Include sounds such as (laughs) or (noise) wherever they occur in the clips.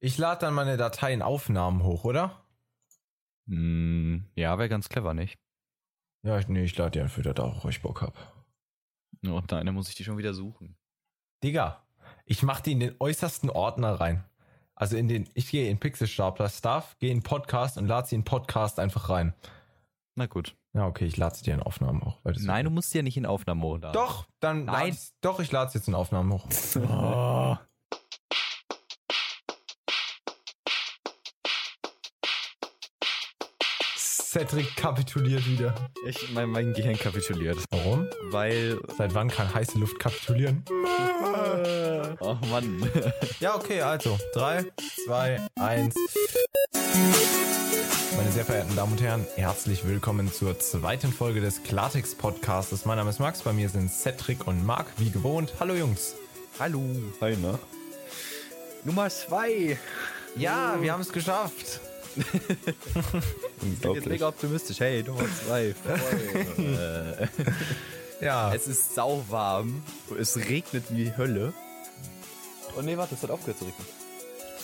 Ich lade dann meine Dateien Aufnahmen hoch, oder? Hm, ja, wäre ganz clever, nicht? Ja, ich, nee, ich lade die einfach wieder da hoch, wo ich Bock hab. Und nein, dann muss ich die schon wieder suchen. Digga, ich mach die in den äußersten Ordner rein. Also in den, ich gehe in Pixelstapler Stuff, gehe in Podcast und lade sie in Podcast einfach rein. Na gut. Ja, okay, ich lade sie dir in Aufnahmen hoch. Nein, du musst ja nicht in Aufnahmen hoch. Doch, dann Nein. lad ich's- doch, ich lade es jetzt in Aufnahmen hoch. (laughs) Oh. Cedric kapituliert wieder. Ich, mein, mein Gehirn kapituliert. Warum? Weil. Seit wann kann heiße Luft kapitulieren? Oh Mann. (laughs) Ja, okay, also. Drei, zwei, eins. Meine sehr verehrten Damen und Herren, herzlich willkommen zur zweiten Folge des Klartext Podcasts. Mein Name ist Max, bei mir sind Cedric und Marc, wie gewohnt. Hallo Jungs. Hallo. Hi, ne? Nummer zwei. Ja, wir haben es geschafft. Ich bin jetzt mega optimistisch. Hey, Nummer zwei. Voll. Ja, es ist sauwarm. Es regnet wie Hölle. Oh nee, warte, es hat aufgehört zu regnen.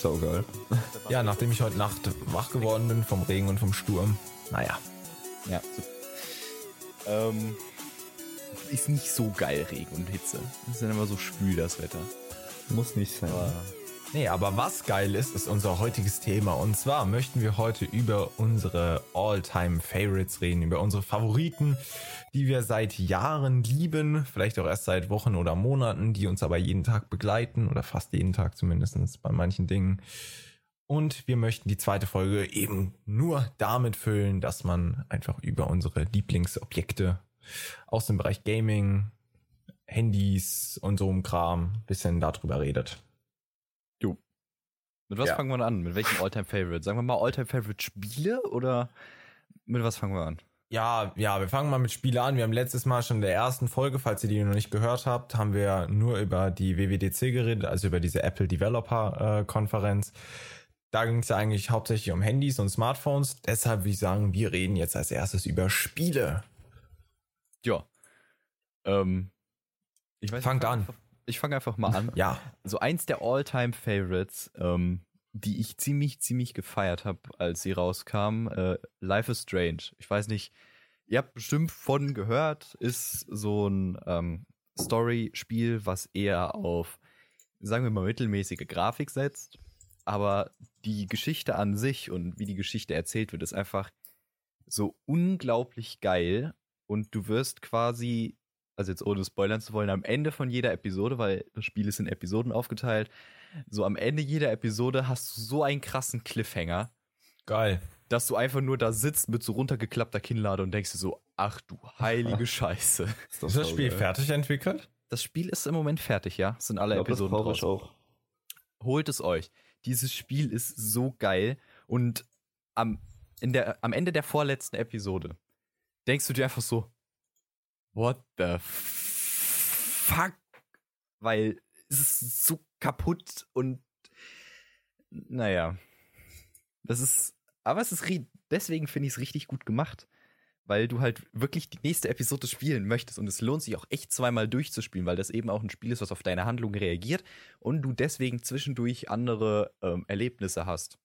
Saugeil. ja, nachdem ich heute Nacht wach geworden bin vom Regen und vom Sturm. Naja, Ja, super. Ähm, ist nicht so geil, Regen und Hitze. Es ist dann immer so schwül, das Wetter. Muss nicht sein. Aber Nee, aber was geil ist, ist unser heutiges Thema. Und zwar möchten wir heute über unsere All-Time-Favorites reden, über unsere Favoriten, die wir seit Jahren lieben, vielleicht auch erst seit Wochen oder Monaten, die uns aber jeden Tag begleiten oder fast jeden Tag zumindest bei manchen Dingen. Und wir möchten die zweite Folge eben nur damit füllen, dass man einfach über unsere Lieblingsobjekte aus dem Bereich Gaming, Handys und so einem Kram ein bisschen darüber redet. Mit was Ja. fangen wir an? Mit welchem Alltime-Favorite? Sagen wir mal Alltime-Favorite-Spiele oder mit was fangen wir an? Ja, ja, wir fangen mal mit Spiele an. Wir haben letztes Mal schon in der ersten Folge, falls ihr die noch nicht gehört habt, haben wir nur über die WWDC geredet, also über diese Apple Developer äh, Konferenz. Da ging es ja eigentlich hauptsächlich um Handys und Smartphones. Deshalb würde ich sagen, wir reden jetzt als erstes über Spiele. Ja. Ähm, ich weiß Fangt ich fang an. Ich fange einfach mal an. Ja, So eins der All-Time-Favorites, ähm, die ich ziemlich, ziemlich gefeiert habe, als sie rauskam, äh, Life is Strange. Ich weiß nicht, ihr habt bestimmt von gehört, ist so ein ähm, Story-Spiel, was eher auf, sagen wir mal, mittelmäßige Grafik setzt. Aber die Geschichte an sich und wie die Geschichte erzählt wird, ist einfach so unglaublich geil. Und du wirst quasi, also jetzt ohne spoilern zu wollen, am Ende von jeder Episode, weil das Spiel ist in Episoden aufgeteilt, so am Ende jeder Episode hast du so einen krassen Cliffhanger, geil. dass du einfach nur da sitzt mit so runtergeklappter Kinnlade und denkst dir so, ach du heilige (laughs) Scheiße. Ist Ist das Spiel fertig entwickelt? Das Spiel ist im Moment fertig, ja? Es sind alle Ich glaub, das Episoden ich draußen. auch. Holt es euch. Dieses Spiel ist so geil und am, in der, am Ende der vorletzten Episode denkst du dir einfach so, what the fuck? Weil es ist so kaputt und naja, das ist, aber es ist, deswegen finde ich es richtig gut gemacht, weil du halt wirklich die nächste Episode spielen möchtest und es lohnt sich auch echt zweimal durchzuspielen, weil das eben auch ein Spiel ist, was auf deine Handlung reagiert und du deswegen zwischendurch andere ähm, Erlebnisse hast.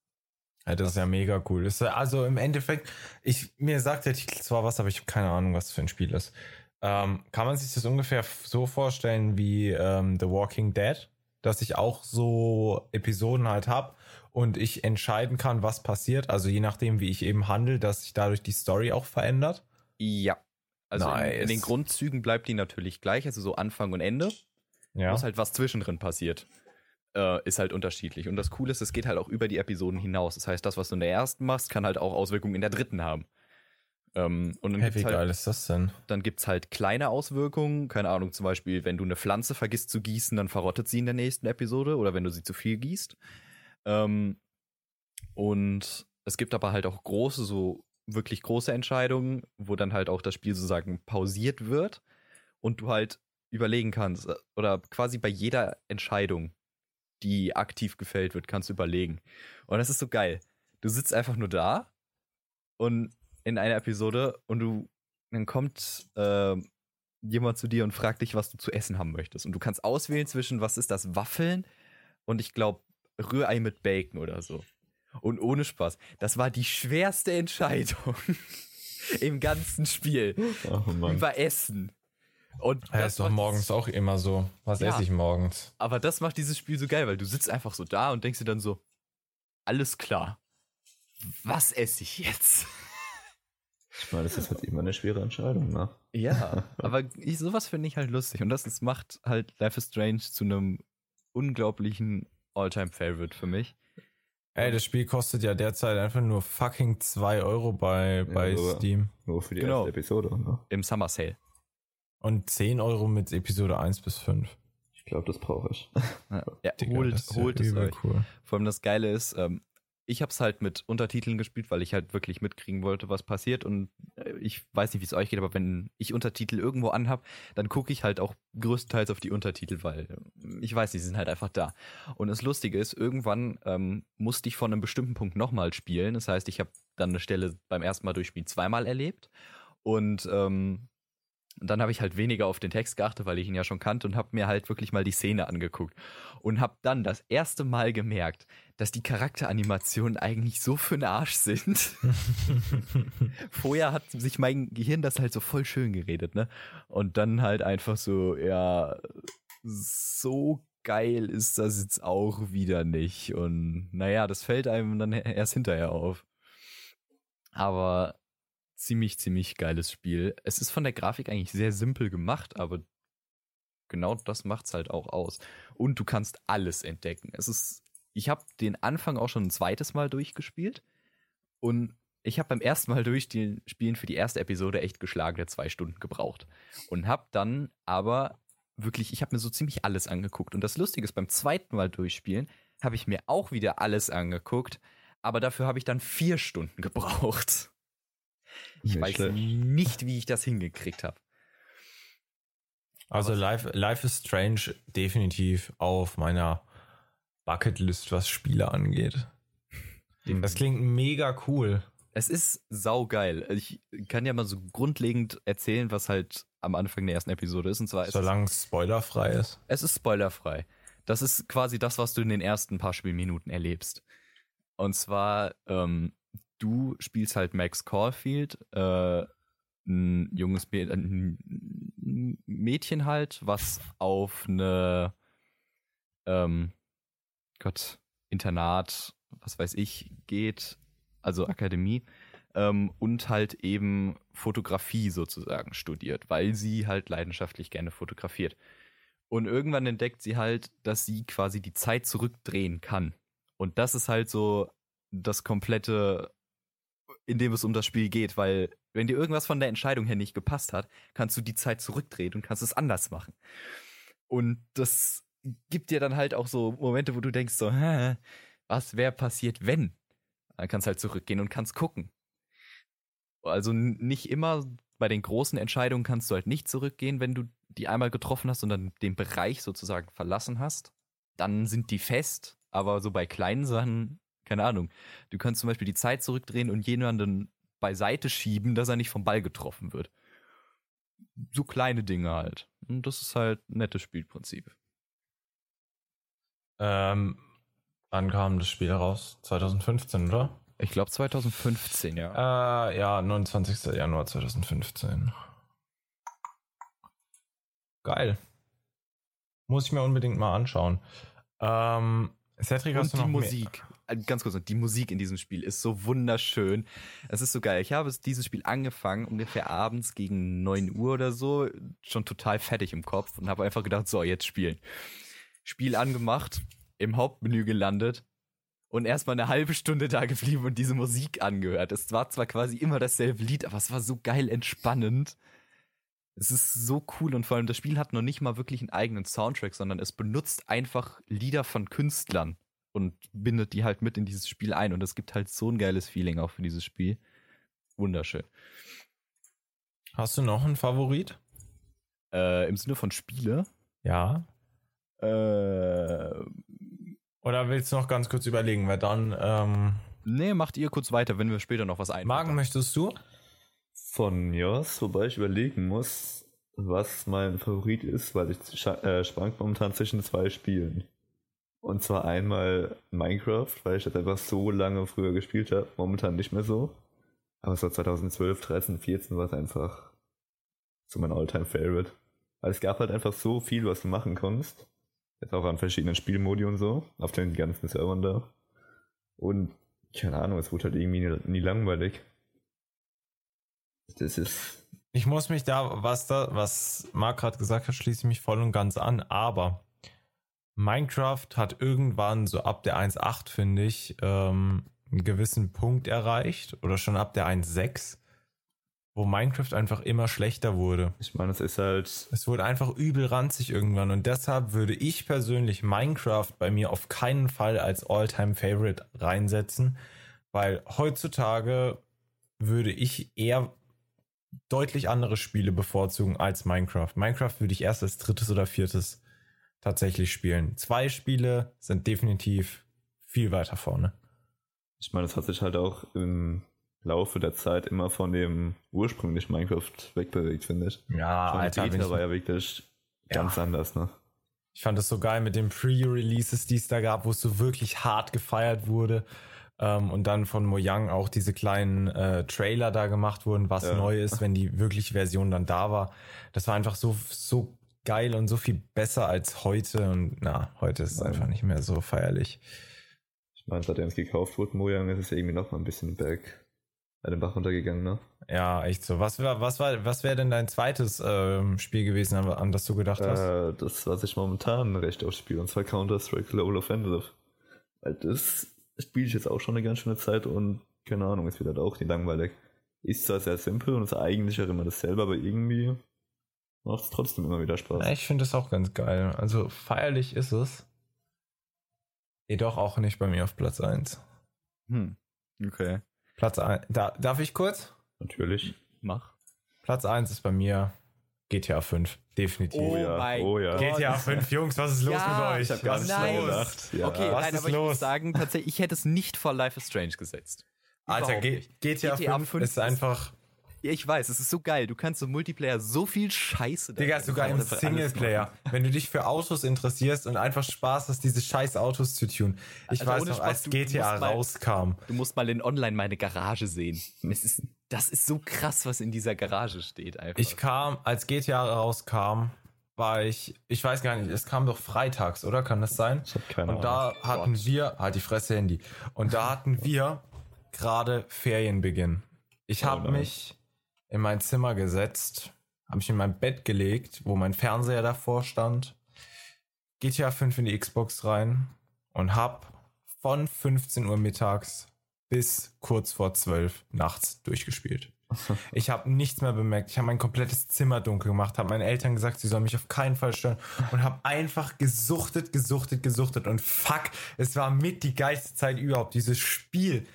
Ja, das ist ja mega cool. Also im Endeffekt, ich, mir sagt der Titel zwar was, aber ich habe keine Ahnung, was für ein Spiel ist. Ähm, kann man sich das ungefähr so vorstellen wie ähm, The Walking Dead? Dass ich auch so Episoden halt hab und ich entscheiden kann, was passiert. Also je nachdem, wie ich eben handle, dass sich dadurch die Story auch verändert. Ja. Also in, in Nice. den Grundzügen bleibt die natürlich gleich, also so Anfang und Ende. Ja. Muss halt was zwischendrin passiert. Äh, ist halt unterschiedlich. Und das Coole ist, es geht halt auch über die Episoden hinaus. Das heißt, das, was du in der ersten machst, kann halt auch Auswirkungen in der dritten haben. Ähm, und dann Hey, gibt's wie halt, geil ist das denn? dann gibt's halt kleine Auswirkungen. Keine Ahnung, zum Beispiel, wenn du eine Pflanze vergisst zu gießen, dann verrottet sie in der nächsten Episode oder wenn du sie zu viel gießt. Ähm, und es gibt aber halt auch große, so wirklich große Entscheidungen, wo dann halt auch das Spiel sozusagen pausiert wird und du halt überlegen kannst äh, oder quasi bei jeder Entscheidung, die aktiv gefällt wird, kannst du überlegen. Und das ist so geil. Du sitzt einfach nur da und in einer Episode und du dann kommt äh, jemand zu dir und fragt dich, was du zu essen haben möchtest. Und du kannst auswählen zwischen, was ist das, Waffeln und ich glaube Rührei mit Bacon oder so. Und ohne Spaß, das war die schwerste Entscheidung (laughs) im ganzen Spiel. Oh Mann. Über Essen. Und Ja, das ist doch morgens auch immer so. Was Ja. esse ich morgens? Aber das macht dieses Spiel so geil, weil du sitzt einfach so da und denkst dir dann so, alles klar. Was esse ich jetzt? Ich meine, das ist halt immer eine schwere Entscheidung, ne? Ja, (laughs) aber ich, sowas finde ich halt lustig. Und das ist, macht halt Life is Strange zu einem unglaublichen All-Time-Favorite für mich. Ey, das Spiel kostet ja derzeit einfach nur fucking 2 Euro bei, bei aber- Steam. Nur für die Genau. erste Episode, ne? Im Summer Sale. Und 10 Euro mit Episode 1 bis 5. Ich glaube, das brauche ich. Ja, (laughs) ja, Digga, holt, das ist ja holt es euch. cool. Vor allem das Geile ist, ähm, ich habe es halt mit Untertiteln gespielt, weil ich halt wirklich mitkriegen wollte, was passiert. Und äh, ich weiß nicht, wie es euch geht, aber wenn ich Untertitel irgendwo anhab, dann gucke ich halt auch größtenteils auf die Untertitel, weil äh, ich weiß, die sind halt einfach da. Und das Lustige ist, irgendwann ähm, musste ich von einem bestimmten Punkt nochmal spielen. Das heißt, ich habe dann eine Stelle beim ersten Mal durchspielen zweimal erlebt. Und ähm, dann habe ich halt weniger auf den Text geachtet, weil ich ihn ja schon kannte und habe mir halt wirklich mal die Szene angeguckt und habe dann das erste Mal gemerkt, dass die Charakteranimationen eigentlich so für den Arsch sind. (laughs) Vorher hat sich mein Gehirn das halt so voll schön geredet, ne? Und dann halt einfach so, ja, so geil ist das jetzt auch wieder nicht. Und naja, das fällt einem dann erst hinterher auf. Aber ziemlich, ziemlich geiles Spiel. Es ist von der Grafik eigentlich sehr simpel gemacht, aber genau das macht's halt auch aus. Und du kannst alles entdecken. Es ist, ich habe den Anfang auch schon ein zweites Mal durchgespielt und ich habe beim ersten Mal durchspielen für die erste Episode echt geschlagene zwei Stunden gebraucht und habe dann aber wirklich, ich habe mir so ziemlich alles angeguckt. Und das Lustige ist, beim zweiten Mal durchspielen habe ich mir auch wieder alles angeguckt, aber dafür habe ich dann vier Stunden gebraucht. Ich Nicht weiß schlecht. nicht, wie ich das hingekriegt habe. Also Life, Life is Strange definitiv auf meiner Bucketlist, was Spiele angeht. Das klingt mega cool. Es ist saugeil. Ich kann ja mal so grundlegend erzählen, was halt am Anfang der ersten Episode ist. Und zwar Solange es spoilerfrei ist. es ist spoilerfrei. Das ist quasi das, was du in den ersten paar Spielminuten erlebst. Und zwar, ähm, du spielst halt Max Caulfield, äh, ein junges Mä ein Mädchen halt, was auf eine ähm, Gott, Internat, was weiß ich, geht, also Akademie, ähm, und halt eben Fotografie sozusagen studiert, weil sie halt leidenschaftlich gerne fotografiert. Und irgendwann entdeckt sie halt, dass sie quasi die Zeit zurückdrehen kann. Und das ist halt so das komplette, in dem es um das Spiel geht, weil wenn dir irgendwas von der Entscheidung her nicht gepasst hat, kannst du die Zeit zurückdrehen und kannst es anders machen. Und das gibt dir dann halt auch so Momente, wo du denkst so, hä, was wäre passiert, wenn? Dann kannst halt zurückgehen und kannst gucken. Also nicht immer bei den großen Entscheidungen kannst du halt nicht zurückgehen, wenn du die einmal getroffen hast und dann den Bereich sozusagen verlassen hast. Dann sind die fest, aber so bei kleinen Sachen, keine Ahnung. Du kannst zum Beispiel die Zeit zurückdrehen und jemanden beiseite schieben, dass er nicht vom Ball getroffen wird. So kleine Dinge halt. Und das ist halt ein nettes Spielprinzip. Ähm, wann kam das Spiel raus? 2015, oder? Ich glaube 2015, ja. Äh, ja, 29. Januar 2015. Geil. Muss ich mir unbedingt mal anschauen. Ähm, Cedric, hast Und du die noch mehr- Musik. Ganz kurz, die Musik in diesem Spiel ist so wunderschön. Es ist so geil. Ich habe es- dieses Spiel angefangen, ungefähr abends gegen 9 Uhr oder so, schon total fertig im Kopf und habe einfach gedacht, so, jetzt spielen. Spiel angemacht, im Hauptmenü gelandet und erstmal eine halbe Stunde da geblieben und diese Musik angehört. Es war zwar quasi immer dasselbe Lied, aber es war so geil entspannend. Es ist so cool und vor allem das Spiel hat noch nicht mal wirklich einen eigenen Soundtrack, sondern es benutzt einfach Lieder von Künstlern und bindet die halt mit in dieses Spiel ein und es gibt halt so ein geiles Feeling auch für dieses Spiel. Wunderschön. Hast du noch einen Favorit? Äh, Im Sinne von Spiele. Ja. Äh, Oder willst du noch ganz kurz überlegen, weil dann, ähm, nee, macht ihr kurz weiter, wenn wir später noch was ein. Magen möchtest du? Von mir aus, wobei ich überlegen muss, was mein Favorit ist, weil ich äh, schwank momentan zwischen zwei Spielen. Und zwar einmal Minecraft, weil ich das einfach so lange früher gespielt habe. Momentan nicht mehr so. Aber so 2012, 13, 14 war es einfach so mein Alltime favorite Weil es gab halt einfach so viel, was du machen konntest. Jetzt auch an verschiedenen Spielmodi und so. Auf den ganzen Servern da. Und keine Ahnung, es wurde halt irgendwie nie, nie langweilig. Das ist. Ich muss mich da, was da, was Marc gerade gesagt hat, schließe ich mich voll und ganz an, aber Minecraft hat irgendwann so ab der 1.8, finde ich, ähm, einen gewissen Punkt erreicht oder schon ab der 1.6, wo Minecraft einfach immer schlechter wurde. Ich meine, es ist halt. Es wurde einfach übel ranzig irgendwann und deshalb würde ich persönlich Minecraft bei mir auf keinen Fall als All-Time Favorite reinsetzen, weil heutzutage würde ich eher deutlich andere Spiele bevorzugen als Minecraft. Minecraft würde ich erst als drittes oder viertes tatsächlich spielen. Zwei Spiele sind definitiv viel weiter vorne. Ich meine, es hat sich halt auch im Laufe der Zeit immer von dem ursprünglichen Minecraft wegbewegt, finde ich. Ja, Schon Alter, Beta war ja wirklich Ja. ganz anders, ne? ich fand es so geil mit den Pre-Releases, die es da gab, wo es so wirklich hart gefeiert wurde. Ähm, und dann von Mojang auch diese kleinen äh, Trailer da gemacht wurden, was Ja. neu ist, wenn die wirkliche Version dann da war. Das war einfach so, so geil und so viel besser als heute. Und na, heute ist es einfach nicht mehr so feierlich. Ich meine, seitdem es gekauft wurde, Mojang, ist es irgendwie noch mal ein bisschen berg, bei den Bach runtergegangen, ne? Ja, echt so. Was war, was war, was wäre denn dein zweites ähm, Spiel gewesen, an, an das du gedacht hast? Äh, das, was ich momentan recht oft spiele, und zwar Counter-Strike Global Offensive. Weil das spiele ich jetzt auch schon eine ganz schöne Zeit und keine Ahnung, es wird halt auch nicht langweilig. Ist zwar sehr simpel und ist eigentlich auch immer dasselbe, aber irgendwie macht es trotzdem immer wieder Spaß. Ja, ich finde das auch ganz geil. Also feierlich ist es. Jedoch auch nicht bei mir auf Platz 1. Hm. Okay. Platz 1. Da, darf ich kurz? Natürlich. Mach. Platz 1 ist bei mir GTA 5. Definitiv. Oh ja, mein oh ja. Gott. GTA 5, Jungs, was ist los Ja, mit euch? Ich habe gar was nicht ist dran los? gedacht. Ja. Okay, was nein, ist aber ich los? muss sagen, tatsächlich, ich hätte es nicht vor Life is Strange gesetzt. Alter, G. GTA, GTA 5 5 ist einfach, Ja, ich weiß, es ist so geil. Du kannst im Multiplayer so viel Scheiße Digga, sogar im Singleplayer. Wenn du dich für Autos interessierst und einfach Spaß hast, diese scheiß Autos zu tun. Ich Alter, weiß noch, Spaß, als du- du GTA musst mal- rauskam. Du musst mal in Online meine Garage sehen. Es ist, das ist so krass, was in dieser Garage steht einfach. Ich kam, als GTA rauskam, war ich, ich weiß gar nicht, es kam doch freitags, oder? Kann das sein? Ich habe keine Und Ahnung. da hatten Gott. wir, halt die Fresse Handy. Und da hatten wir gerade Ferienbeginn. Ich Oh habe nein. mich in mein Zimmer gesetzt, habe mich in mein Bett gelegt, wo mein Fernseher davor stand, GTA 5 in die Xbox rein und hab von 15 Uhr mittags bis kurz vor 12 nachts durchgespielt. (laughs) Ich habe nichts mehr bemerkt. Ich habe mein komplettes Zimmer dunkel gemacht, habe meinen Eltern gesagt, sie sollen mich auf keinen Fall stören und habe einfach gesuchtet, gesuchtet, gesuchtet und fuck, es war mit die geilste Zeit überhaupt. Dieses Spiel.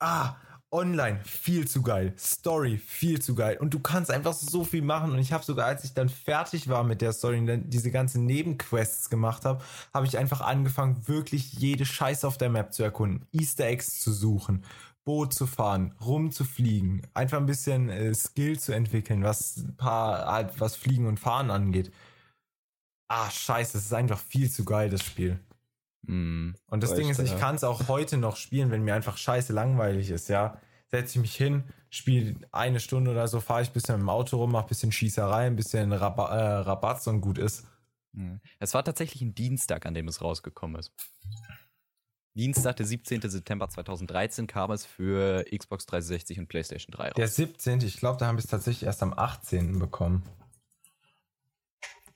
Ah, online viel zu geil. Story viel zu geil. Und du kannst einfach so viel machen. Und ich habe sogar, als ich dann fertig war mit der Story und dann diese ganzen Nebenquests gemacht habe, habe ich einfach angefangen, wirklich jede Scheiße auf der Map zu erkunden, Easter Eggs zu suchen, Boot zu fahren, rumzufliegen, einfach ein bisschen äh, Skill zu entwickeln, was paar, halt, was Fliegen und Fahren angeht. Ah, scheiße, das ist einfach viel zu geil, das Spiel. Hm. Und das Ding ist, ich kann es auch heute noch spielen, wenn mir einfach scheiße langweilig ist, ja. Setze ich mich hin, spiele eine Stunde oder so, fahre ich ein bisschen im Auto rum, mach ein bisschen Schießerei, ein bisschen Raba äh, Rabatz und gut ist. Hm. Es war tatsächlich ein Dienstag, an dem es rausgekommen ist. Dienstag, der 17. September 2013 kam es für Xbox 360 und PlayStation 3 raus. Der 17., ich glaube, da haben wir es tatsächlich erst am 18. bekommen.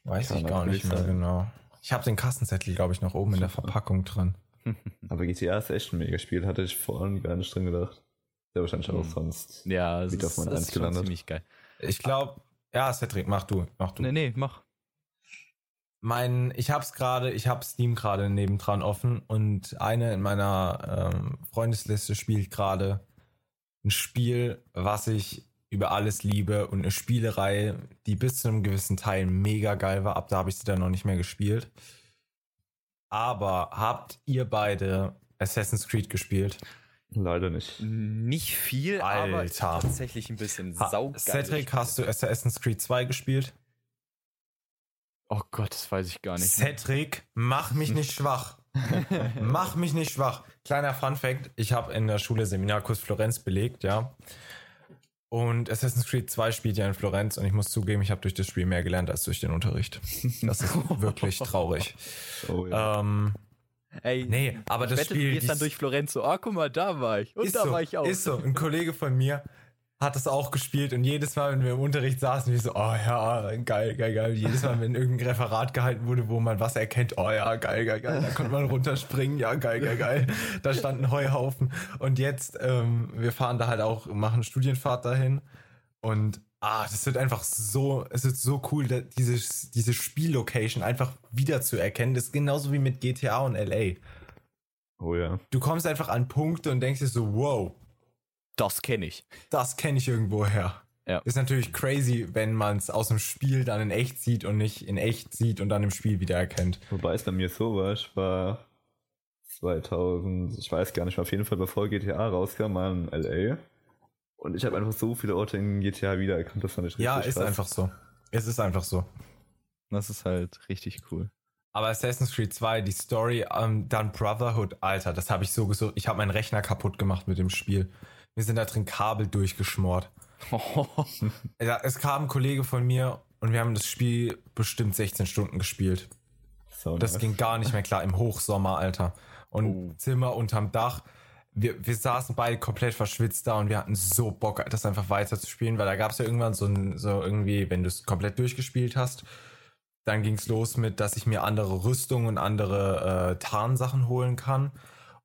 Weiß Kann ich gar nicht mehr sein. genau. Ich habe den Kassenzettel, glaube ich, noch oben in der Verpackung drin. (laughs) Aber GTA ist echt ein mega Spiel, hatte ich vor allem gar nicht drin gedacht. Der wahrscheinlich auch Hm. sonst. ja, es Wieder ist, auf mein ist schon gelandet. ziemlich geil. Ich glaube, ja, Cedric, mach du, mach du. Nee, nee, mach. Mein, ich hab's gerade, ich hab Steam gerade nebendran offen und eine in meiner ähm, Freundesliste spielt gerade ein Spiel, was ich über alles liebe und eine Spielerei, die bis zu einem gewissen Teil mega geil war. Ab da habe ich sie dann noch nicht mehr gespielt. Aber habt ihr beide Assassin's Creed gespielt? Leider nicht. Nicht viel, aber Alter. tatsächlich ein bisschen Ha- saugeil. Cedric, hast du Assassin's Creed 2 gespielt? Oh Gott, das weiß ich gar nicht. Cedric, mach mich nicht (laughs) schwach. mach mich nicht schwach. Kleiner Fun Fact: Ich habe in der Schule Seminarkurs Florenz belegt, ja. Und Assassin's Creed 2 spielt ja in Florenz und ich muss zugeben, ich habe durch das Spiel mehr gelernt als durch den Unterricht. Das ist (laughs) wirklich traurig. Oh ja. Ähm, Ey, nee, aber das wette, Spiel. du gehst dann durch Florenz so, ah, guck mal, da war ich. Und ist da so, war ich auch. Ist so. Ein Kollege von mir hat das auch gespielt und jedes Mal, wenn wir im Unterricht saßen, wir so, oh ja, geil, geil, geil. Jedes Mal, wenn irgendein Referat gehalten wurde, wo man was erkennt, oh ja, geil, geil, geil. Da konnte man runterspringen, ja, geil, geil, geil. Da stand ein Heuhaufen. Und jetzt, ähm, wir fahren da halt auch, machen Studienfahrt dahin und ah, das wird einfach so, es wird so cool, diese, diese Spiellocation einfach wieder zu erkennen. Das ist genauso wie mit GTA und LA. oh ja. Du kommst einfach an Punkte und denkst dir so, wow, Das kenne ich. das kenne ich irgendwo her. Ja. Ist natürlich crazy, wenn man es aus dem Spiel dann in echt sieht und nicht in echt sieht und dann im Spiel wieder erkennt. Wobei es bei mir so war, ich war 2000, ich weiß gar nicht, auf jeden Fall bevor GTA rauskam, mal in LA. Und ich habe einfach so viele Orte in GTA wiedererkannt, das fand ich richtig Ja, ist krass. einfach so. Es ist einfach so. Das ist halt richtig cool. Aber Assassin's Creed 2, die Story, ähm, dann Brotherhood, Alter, das habe ich so gesucht. Ich habe meinen Rechner kaputt gemacht mit dem Spiel. Mir sind da drin Kabel durchgeschmort. (laughs) Ja, es kam ein Kollege von mir und wir haben das Spiel bestimmt 16 Stunden gespielt. So Das nice. ging gar nicht mehr klar im Hochsommer, Alter. Und Oh. Zimmer unterm Dach. Wir, wir saßen beide komplett verschwitzt da und wir hatten so Bock, das einfach weiter zu spielen, weil da gab es ja irgendwann so, ein, so irgendwie, wenn du es komplett durchgespielt hast, dann ging es los mit, dass ich mir andere Rüstungen und andere äh, Tarnsachen holen kann.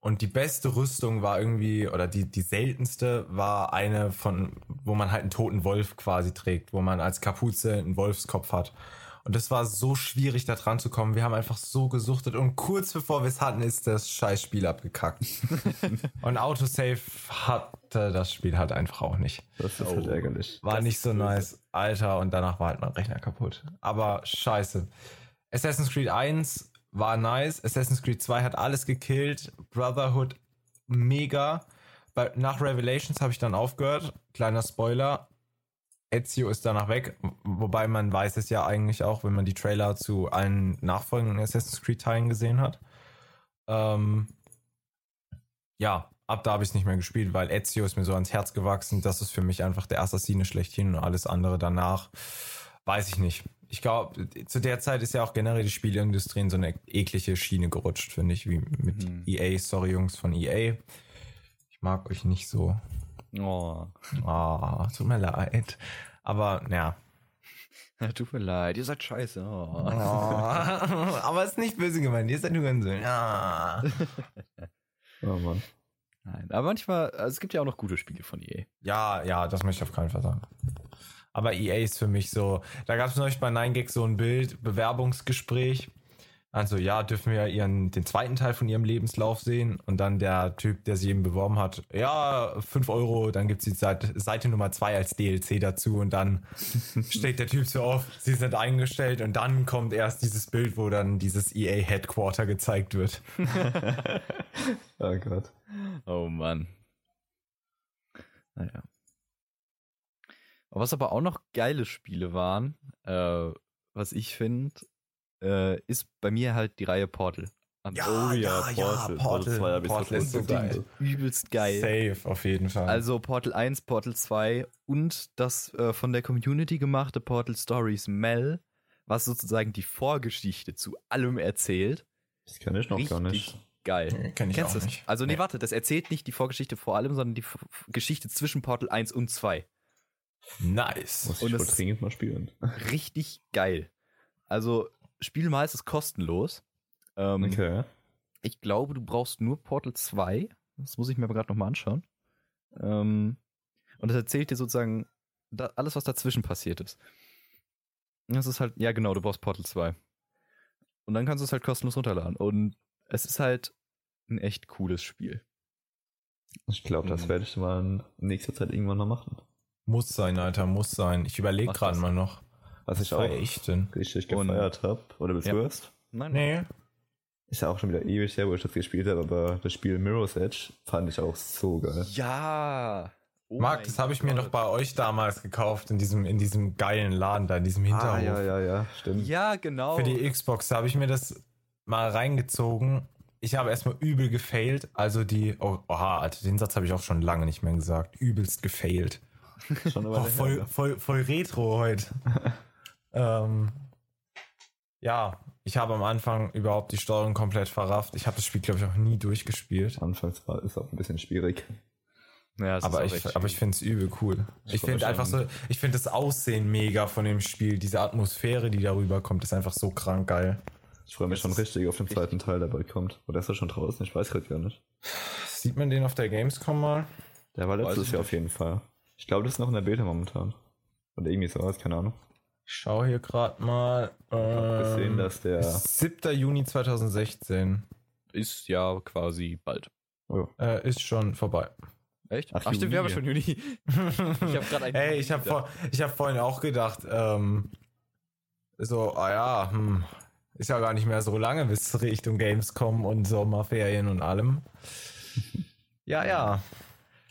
Und die beste Rüstung war irgendwie, oder die, die seltenste war eine von, wo man halt einen toten Wolf quasi trägt, wo man als Kapuze einen Wolfskopf hat. Und das war so schwierig, da dran zu kommen. Wir haben einfach so gesuchtet und kurz bevor wir es hatten, ist das Scheißspiel abgekackt. (laughs) und Autosave hatte das Spiel halt einfach auch nicht. Das ist halt Oh. ärgerlich. War Das nicht so nice. Alter, und danach war halt mein Rechner kaputt. Aber scheiße. Assassin's Creed 1 war nice. Assassin's Creed 2 hat alles gekillt. Brotherhood mega. Nach Revelations habe ich dann aufgehört. Kleiner Spoiler. Ezio ist danach weg. Wobei man weiß es ja eigentlich auch, wenn man die Trailer zu allen nachfolgenden Assassin's Creed Teilen gesehen hat. Ähm, ja, ab da habe ich es nicht mehr gespielt, weil Ezio ist mir so ans Herz gewachsen. Das ist für mich einfach der Assassine schlechthin und alles andere danach weiß ich nicht. Ich glaube, zu der Zeit ist ja auch generell die Spieleindustrie in so eine eklige Schiene gerutscht, finde ich, wie mit Hm. EA. Sorry, Jungs von EA. Ich mag euch nicht so. Oh. Ah, tut mir leid. Aber, ja. Tut mir leid, ihr seid scheiße. Oh. aber es ist nicht böse gemeint. Ihr seid nur ganz so. Ja. (laughs) Oh Mann. Nein, aber manchmal, also es gibt ja auch noch gute Spiele von EA. Ja, ja, das möchte ich auf keinen Fall sagen. Aber EA ist für mich so, da gab es neulich bei 9gag so ein Bild, Bewerbungsgespräch. Also ja, dürfen wir ihren, den zweiten Teil von ihrem Lebenslauf sehen und dann der Typ, der sie eben beworben hat, ja, 5 Euro, dann gibt es die Seite, Seite Nummer 2 als DLC dazu und dann (laughs) steht der Typ so auf, sie sind eingestellt und dann kommt erst dieses Bild, wo dann dieses EA Headquarter gezeigt wird. (laughs) Oh Gott. Oh Mann. Naja. Was aber auch noch geile Spiele waren, äh, was ich finde, äh, ist bei mir halt die Reihe Portal. An- Ja, ja, ja, Portal. zwei hab ich Portal ist so geil. Übelst geil. Safe, auf jeden Fall. Also Portal 1, Portal 2 und das äh, von der Community gemachte Portal Stories Mel, was sozusagen die Vorgeschichte zu allem erzählt. Das kann ich noch gar nicht. geil. Nee, kenn ich Kennst auch du es? nicht. Also nee, Nee. warte, das erzählt nicht die Vorgeschichte vor allem, sondern die Geschichte zwischen Portal 1 und 2. nice. Muss Und ich wohl das- dringend mal spielen. Richtig geil. Also Spiel mal ist es kostenlos. Ähm, Okay. Ich glaube, du brauchst nur Portal 2. Das muss ich mir aber gerade nochmal anschauen. Ähm, und das erzählt dir sozusagen da, alles, was dazwischen passiert ist. Und Das ist halt, ja genau, du brauchst Portal 2. Und dann kannst du es halt kostenlos runterladen. Und es ist halt ein echt cooles Spiel. Ich glaube, das Mhm. werde ich mal in nächster Zeit irgendwann mal machen. Muss sein, Alter, muss sein. Ich überlege gerade mal noch. Was ich auch ich denn? richtig gefeiert habe. Oder willst Ja. du erst? Nein, Nee. Ist ja auch schon wieder ewig her, wo ich das gespielt habe, aber das Spiel Mirror's Edge fand ich auch so geil. Ja. Oh Marc, das habe ich mir doch bei euch damals gekauft, in diesem, in diesem geilen Laden da, in diesem Hinterhof. Ah, ja, ja, ja, stimmt. Ja, genau. Für die Xbox, da habe ich mir das mal reingezogen. Ich habe erstmal übel gefailt. Also die, oh, oha, Alter, den Satz habe ich auch schon lange nicht mehr gesagt. Übelst gefailt. Schon Oh, voll, voll, voll retro heute. (laughs) ähm, ja, ich habe am Anfang überhaupt die Steuerung komplett verrafft. Ich habe das Spiel, glaube ich, auch nie durchgespielt. Anfangs war ist auch ein bisschen schwierig. ja, es Aber ich, aber ich finde es übel cool. Ich Ich finde einfach so, ich finde das Aussehen mega von dem Spiel. Diese Atmosphäre, die darüber kommt, ist einfach so krank geil. Ich freue mich Das schon richtig auf den zweiten Teil, der bald kommt. Oder ist er schon draußen? Ich weiß gerade gar nicht. Sieht man den auf der Gamescom mal? Der war letztes Jahr auf jeden Fall. Ich glaube, das ist noch in der Beta momentan. Oder irgendwie sowas, keine Ahnung. Ich schaue hier gerade mal. Ich habe gesehen, ähm, dass der. 7. Juni 2016 ist ja quasi bald. Oh, äh, ist schon vorbei. Echt? Ach, Ach, stimmt, wir haben schon Juni. Ich hab grad einen Ey, ich habe vor, ich hab vorhin auch gedacht, ähm, so, ah ja, hm, ist ja gar nicht mehr so lange bis Richtung Gamescom und Sommerferien und allem. (laughs) Ja, ja.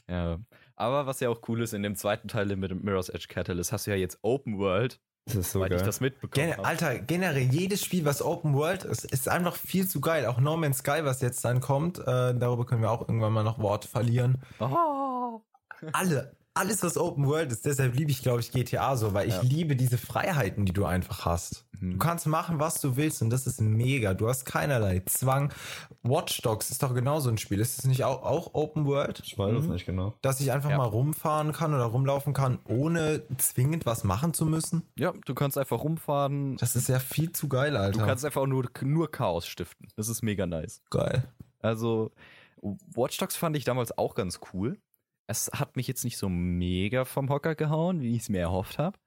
Ja. Aber was ja auch cool ist, in dem zweiten Teil mit dem Mirror's Edge Catalyst hast du ja jetzt Open World, das ist so ich geil. das mitbekommen Gen habe. Alter, generell jedes Spiel, was Open World ist, ist einfach viel zu geil. Auch No Man's Sky, was jetzt dann kommt, äh, darüber können wir auch irgendwann mal noch Worte verlieren. Oh. alle, alles was Open World ist, deshalb liebe ich, glaube ich, GTA so, weil ich Ja. liebe diese Freiheiten, die du einfach hast. Mhm. Du kannst machen, was du willst und das ist mega. Du hast keinerlei Zwang. Watch Dogs ist doch genauso ein Spiel. Ist es nicht auch, auch Open World? Ich weiß es Mhm. nicht genau. Dass ich einfach Ja. mal rumfahren kann oder rumlaufen kann, ohne zwingend was machen zu müssen? Ja, du kannst einfach rumfahren. Das ist ja viel zu geil, Alter. Du kannst einfach nur, nur Chaos stiften. Das ist mega nice. geil. Also, Watch Dogs fand ich damals auch ganz cool. Es hat mich jetzt nicht so mega vom Hocker gehauen, wie ich es mir erhofft habe.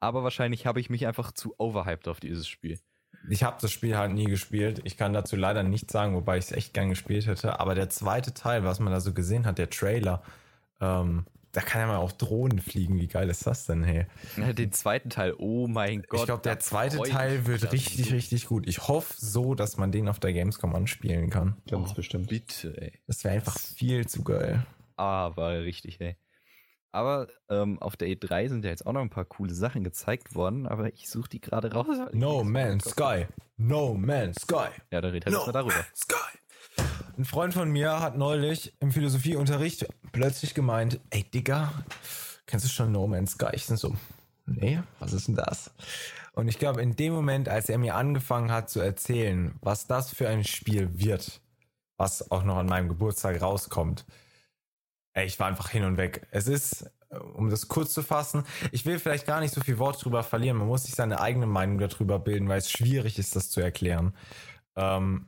Aber wahrscheinlich habe ich mich einfach zu overhyped auf dieses Spiel. Ich habe das Spiel halt nie gespielt. Ich kann dazu leider nichts sagen, wobei ich es echt gern gespielt hätte. Aber der zweite Teil, was man da so gesehen hat, der Trailer, ähm, da kann ja mal auch Drohnen fliegen. Wie geil ist das denn, hey? Den zweiten Teil, oh mein Gott. ich glaube, der zweite Teil wird richtig, richtig gut. Ich hoffe so, dass man den auf der Gamescom anspielen kann. Ganz bestimmt. Bitte, ey. Das wäre einfach viel zu geil. Aber richtig, ey. Aber ähm, auf der E3 sind ja jetzt auch noch ein paar coole Sachen gezeigt worden, aber ich suche die gerade raus. No Man's Sky. No Man's Sky. Ja, da redet halt No erstmal darüber. Man's Sky. Ein Freund von mir hat neulich im Philosophieunterricht plötzlich gemeint, ey Digga, kennst du schon No Man's Sky? Ich bin so, nee, was ist denn das? Und ich glaube, in dem Moment, als er mir angefangen hat zu erzählen, was das für ein Spiel wird, was auch noch an meinem Geburtstag rauskommt, ich war einfach hin und weg. Es ist, äh, um das kurz zu fassen, ich will vielleicht gar nicht so viel Wort drüber verlieren. Man muss sich seine eigene Meinung darüber bilden, weil es schwierig ist, das zu erklären. Ähm,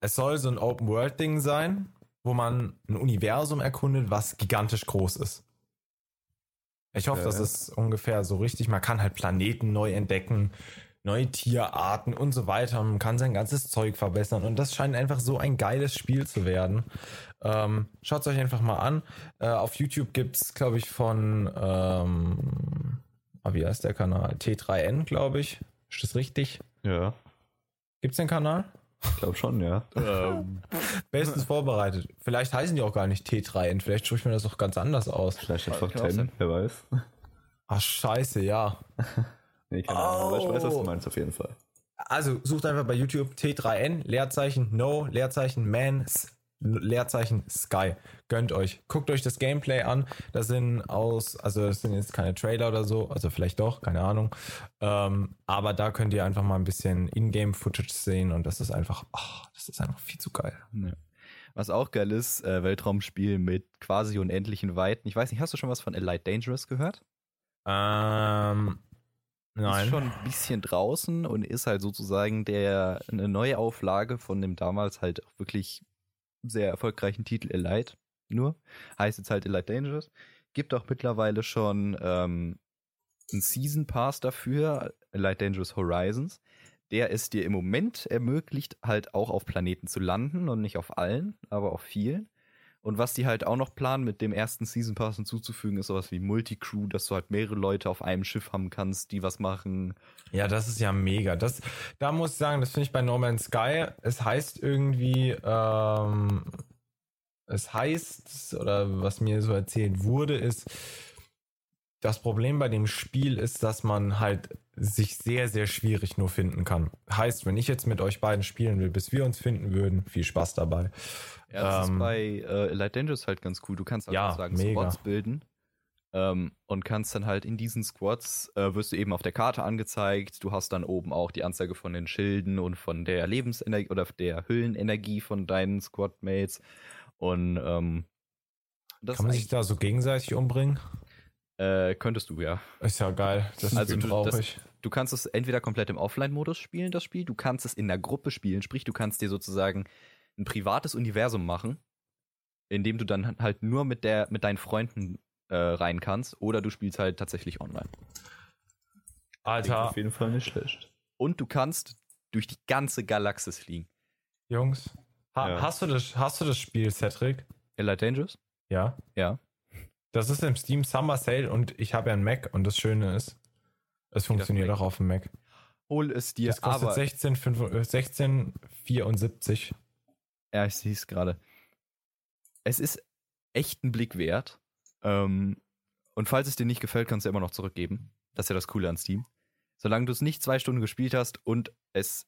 es soll so ein Open-World-Ding sein, wo man ein Universum erkundet, was gigantisch groß ist. Ich hoffe, Ja, das ist ungefähr so richtig. Man kann halt Planeten neu entdecken, neue Tierarten und so weiter. Man kann sein ganzes Zeug verbessern. Und das scheint einfach so ein geiles Spiel zu werden. Ähm, Schaut es euch einfach mal an. Äh, auf YouTube gibt es, glaube ich, von, ähm, ah, wie heißt der Kanal? T3N, glaube ich. Ist das richtig? Ja, Gibt's den Kanal? ich glaube schon, ja. (laughs) ähm, Bestens vorbereitet. Vielleicht heißen die auch gar nicht T3N. Vielleicht spricht man das auch ganz anders aus. Vielleicht einfach Kann auch 10, sein. wer weiß. Ach, scheiße, ja. (laughs) Nee, keine Ahnung, aber ich weiß, was Oh. du meinst auf jeden Fall. Also sucht einfach bei YouTube T3N, Leerzeichen No, Leerzeichen Man, Leerzeichen Sky. Gönnt euch. Guckt euch das Gameplay an. Das sind aus, also das sind jetzt keine Trailer oder so, also vielleicht doch, keine Ahnung. Ähm, aber da könnt ihr einfach mal ein bisschen Ingame-Footage sehen und das ist einfach, ah, das ist einfach viel zu geil. ja. Was auch geil ist, äh, Weltraumspiel mit quasi unendlichen Weiten. Ich weiß nicht, hast du schon was von Elite Dangerous gehört? Ähm, nein. Ist schon ein bisschen draußen und ist halt sozusagen der eine neue Auflage von dem damals halt auch wirklich sehr erfolgreichen Titel Elite. Nur heißt jetzt halt Elite Dangerous. Gibt auch mittlerweile schon ähm, einen Season Pass dafür, Elite Dangerous Horizons. Der es dir im Moment ermöglicht, halt auch auf Planeten zu landen und nicht auf allen, aber auf vielen. Und was die halt auch noch planen, mit dem ersten Season Pass hinzuzufügen, ist sowas wie Multicrew, dass du halt mehrere Leute auf einem Schiff haben kannst, die was machen. Ja, das ist ja mega. Das, da muss ich sagen, das finde ich bei No Man's Sky. Es heißt irgendwie, ähm, es heißt, oder was mir so erzählt wurde, ist, das Problem bei dem Spiel ist, dass man halt sich sehr, sehr schwierig nur finden kann. Heißt, wenn ich jetzt mit euch beiden spielen will, bis wir uns finden würden, viel Spaß dabei. Ja, das Ähm, ist bei äh, Elite Dangerous halt ganz cool. Du kannst halt Ja, sozusagen mega. Squads bilden ähm, und kannst dann halt in diesen Squads, äh, wirst du eben auf der Karte angezeigt. Du hast dann oben auch die Anzeige von den Schilden und von der Lebensenergie oder der Hüllenenergie von deinen Squadmates. Und ähm, Kann man sich da so gegenseitig umbringen? Äh, könntest du ja. Ist ja geil. Das Also brauche das- ich. Du kannst es entweder komplett im Offline-Modus spielen, das Spiel. Du kannst es in der Gruppe spielen, sprich, du kannst dir sozusagen ein privates Universum machen, in dem du dann halt nur mit der mit deinen Freunden äh, rein kannst, oder du spielst halt tatsächlich online. Klingt Alter, auf jeden Fall nicht schlecht. Und du kannst durch die ganze Galaxis fliegen. Jungs, ha Ja. hast, du das, hast du das Spiel, Cedric? Elite Dangerous? Ja. Ja. Das ist im Steam Summer Sale und ich habe ja einen Mac und das Schöne ist, es funktioniert auch auf dem Mac. Hol es dir, Das kostet aber 16, 16,74. Ja, ich sehe es gerade. Es ist echt ein Blick wert. Ähm, und falls es dir nicht gefällt, kannst du immer noch zurückgeben. Das ist ja das Coole an Steam. Solange du es nicht zwei Stunden gespielt hast und es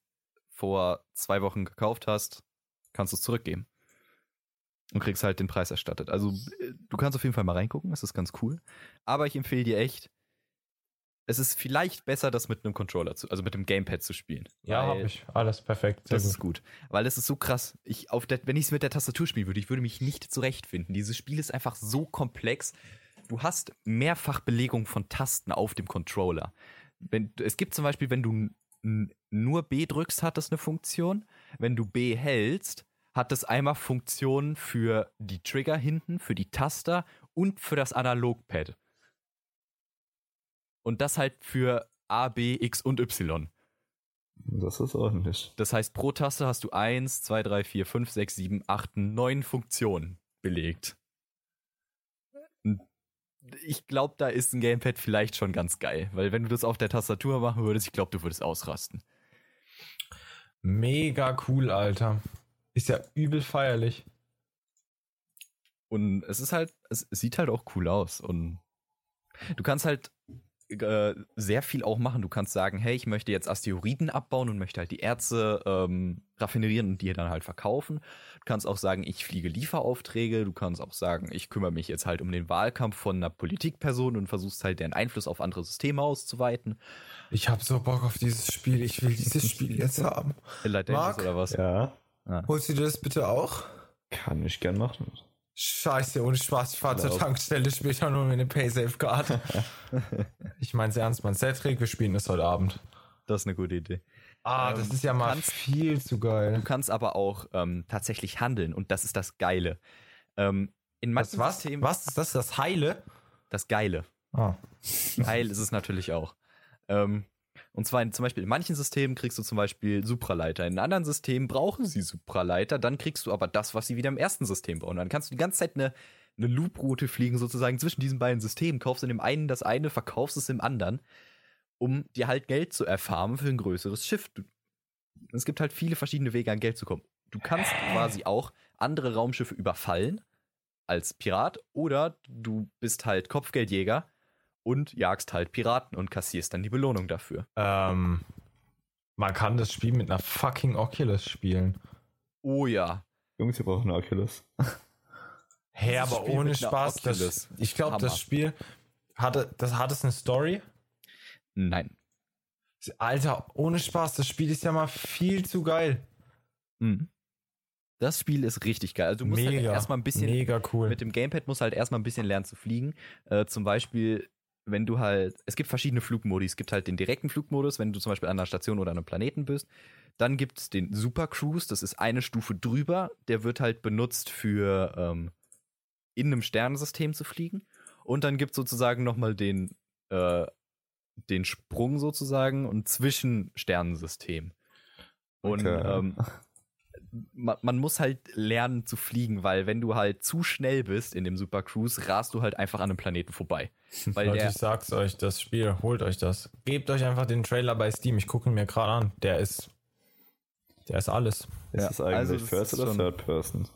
vor zwei Wochen gekauft hast, kannst du es zurückgeben. Und kriegst halt den Preis erstattet. Also äh, du kannst auf jeden Fall mal reingucken, das ist ganz cool. Aber ich empfehle dir echt, es ist vielleicht besser, das mit einem Controller zu, also mit dem Gamepad zu spielen. Ja, habe ich. Alles perfekt. Das ist gut. gut. Weil es ist so krass. Ich auf der, wenn ich es mit der Tastatur spielen würde, ich würde mich nicht zurechtfinden. Dieses Spiel ist einfach so komplex. Du hast mehrfach Belegung von Tasten auf dem Controller. Wenn, es gibt zum Beispiel, wenn du nur B drückst, hat das eine Funktion. Wenn du B hältst, hat das einmal Funktionen für die Trigger hinten, für die Taster und für das Analogpad. Und das halt für A, B, X und Y. Das ist ordentlich. Das heißt, pro Taste hast du 1, 2, 3, 4, 5, 6, 7, 8, 9 Funktionen belegt. Ich glaube, da ist ein Gamepad vielleicht schon ganz geil, weil wenn du das auf der Tastatur machen würdest, ich glaube, du würdest ausrasten. Mega cool, Alter. Ist ja übel feierlich. Und es ist halt, es, es sieht halt auch cool aus. Und du kannst halt äh, sehr viel auch machen. Du kannst sagen, hey, ich möchte jetzt Asteroiden abbauen und möchte halt die Erze ähm, raffinerieren und die dann halt verkaufen. Du kannst auch sagen, ich fliege Lieferaufträge. Du kannst auch sagen, ich kümmere mich jetzt halt um den Wahlkampf von einer Politikperson und versuchst halt deren Einfluss auf andere Systeme auszuweiten. Ich habe so Bock auf dieses Spiel. Ich will dieses Spiel jetzt haben. Light Mark? oder was? Ja, Holst du dir das bitte auch? kann ich gern machen. Scheiße, ohne Spaß. Ich fahre zur. Tankstelle später nur mit eine Paysafe-Card. (laughs) ich mein's ernst, man. Cedric, wir spielen das heute Abend. Das ist eine gute Idee. Ah, Ähm, das ist ja mal kannst- viel zu geil. Du kannst aber auch ähm, tatsächlich handeln und das ist das Geile. Ähm, in manchen Was, was? Systemen, Was ist das? Das Heile? das Geile. Ah. Geil ist es natürlich auch. Ähm, und zwar in, zum Beispiel in manchen Systemen kriegst du zum Beispiel Supraleiter. In anderen Systemen brauchen sie Supraleiter, dann kriegst du aber das, was sie wieder im ersten System bauen. Dann kannst du die ganze Zeit eine, eine Loop-Route fliegen, sozusagen zwischen diesen beiden Systemen, kaufst in dem einen das eine, verkaufst es im anderen, um dir halt Geld zu erfarmen für ein größeres Schiff. Du, es gibt halt viele verschiedene Wege, an Geld zu kommen. Du kannst quasi auch andere Raumschiffe überfallen als Pirat oder du bist halt Kopfgeldjäger und jagst halt Piraten und kassierst dann die Belohnung dafür. Ähm, man kann das Spiel mit einer fucking Oculus spielen. Oh ja. Jungs, wir brauchen eine Oculus. Hä, Dieses aber Spiel ohne Spaß. Das, ich glaube, das. Spiel hatte, das hat es eine Story. Nein. Alter, ohne Spaß, das Spiel ist ja mal viel zu geil. Mhm. Das Spiel ist richtig geil. Also du musst halt mega, erstmal ein bisschen mega cool. mit dem Gamepad musst du halt erstmal ein bisschen lernen zu fliegen. Äh, zum Beispiel, wenn du halt, es gibt verschiedene Flugmodi. Es gibt halt den direkten Flugmodus, wenn du zum Beispiel an einer Station oder an einem Planeten bist. Dann gibt es den Super Cruise, das ist eine Stufe drüber. Der wird halt benutzt für ähm, in einem Sternensystem zu fliegen. Und dann gibt es sozusagen nochmal den, äh, den Sprung sozusagen und zwischen Sternensystem. Und Okay. ähm, man, man muss halt lernen zu fliegen, weil wenn du halt zu schnell bist in dem Super Cruise, rast du halt einfach an einem Planeten vorbei. (laughs) Weil Leute, der, ich sag's euch, das Spiel, holt euch das. Gebt euch einfach den Trailer bei Steam. Ich gucke ihn mir gerade an. Der ist, der ist alles. Ist Ja, es eigentlich also First ist oder schon- Third Person?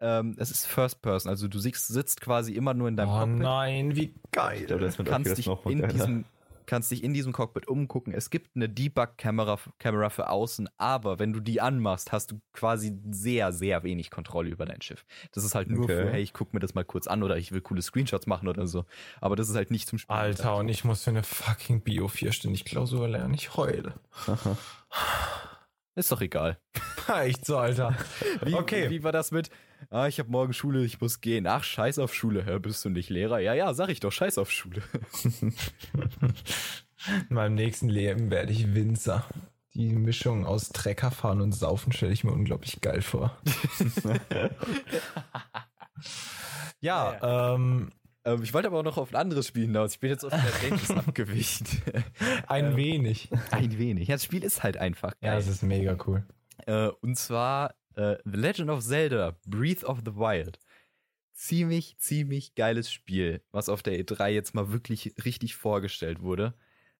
ähm, es ist First Person, also du sitzt, sitzt quasi immer nur in deinem Oh Cockpit. nein, wie geil. wird kannst dich in diesem kannst dich in diesem Cockpit umgucken. Es gibt eine Debug-Kamera Kamera für außen, aber wenn du die anmachst, hast du quasi sehr, sehr wenig Kontrolle über dein Schiff. Das ist halt nur für, hey, ich guck mir das mal kurz an oder ich will coole Screenshots machen oder so. Aber das ist halt nicht zum Spielen. Alter, und ich muss für eine fucking Bio vierstündig Klausur lernen. Ich heule. (laughs) Ist doch egal. (laughs) Echt so, Alter. (laughs) Wie, Okay. Wie war das mit? Ah, ich habe morgen Schule, ich muss gehen. Ach, scheiß auf Schule. Hör, bist du nicht Lehrer? Ja, ja, sag ich doch, scheiß auf Schule. (laughs) In meinem nächsten Leben werde ich Winzer. Die Mischung aus Treckerfahren und Saufen stelle ich mir unglaublich geil vor. ja, ähm, Ähm, ich wollte aber auch noch auf ein anderes Spiel hinaus. Ich bin jetzt auf der Ranges (laughs) abgewichen. ein wenig. Ein wenig. Ja, das Spiel ist halt einfach Ja, geil. es ist mega cool. Äh, und zwar äh, The Legend of Zelda, Breath of the Wild. Ziemlich, ziemlich geiles Spiel, was auf der E3 jetzt mal wirklich richtig vorgestellt wurde.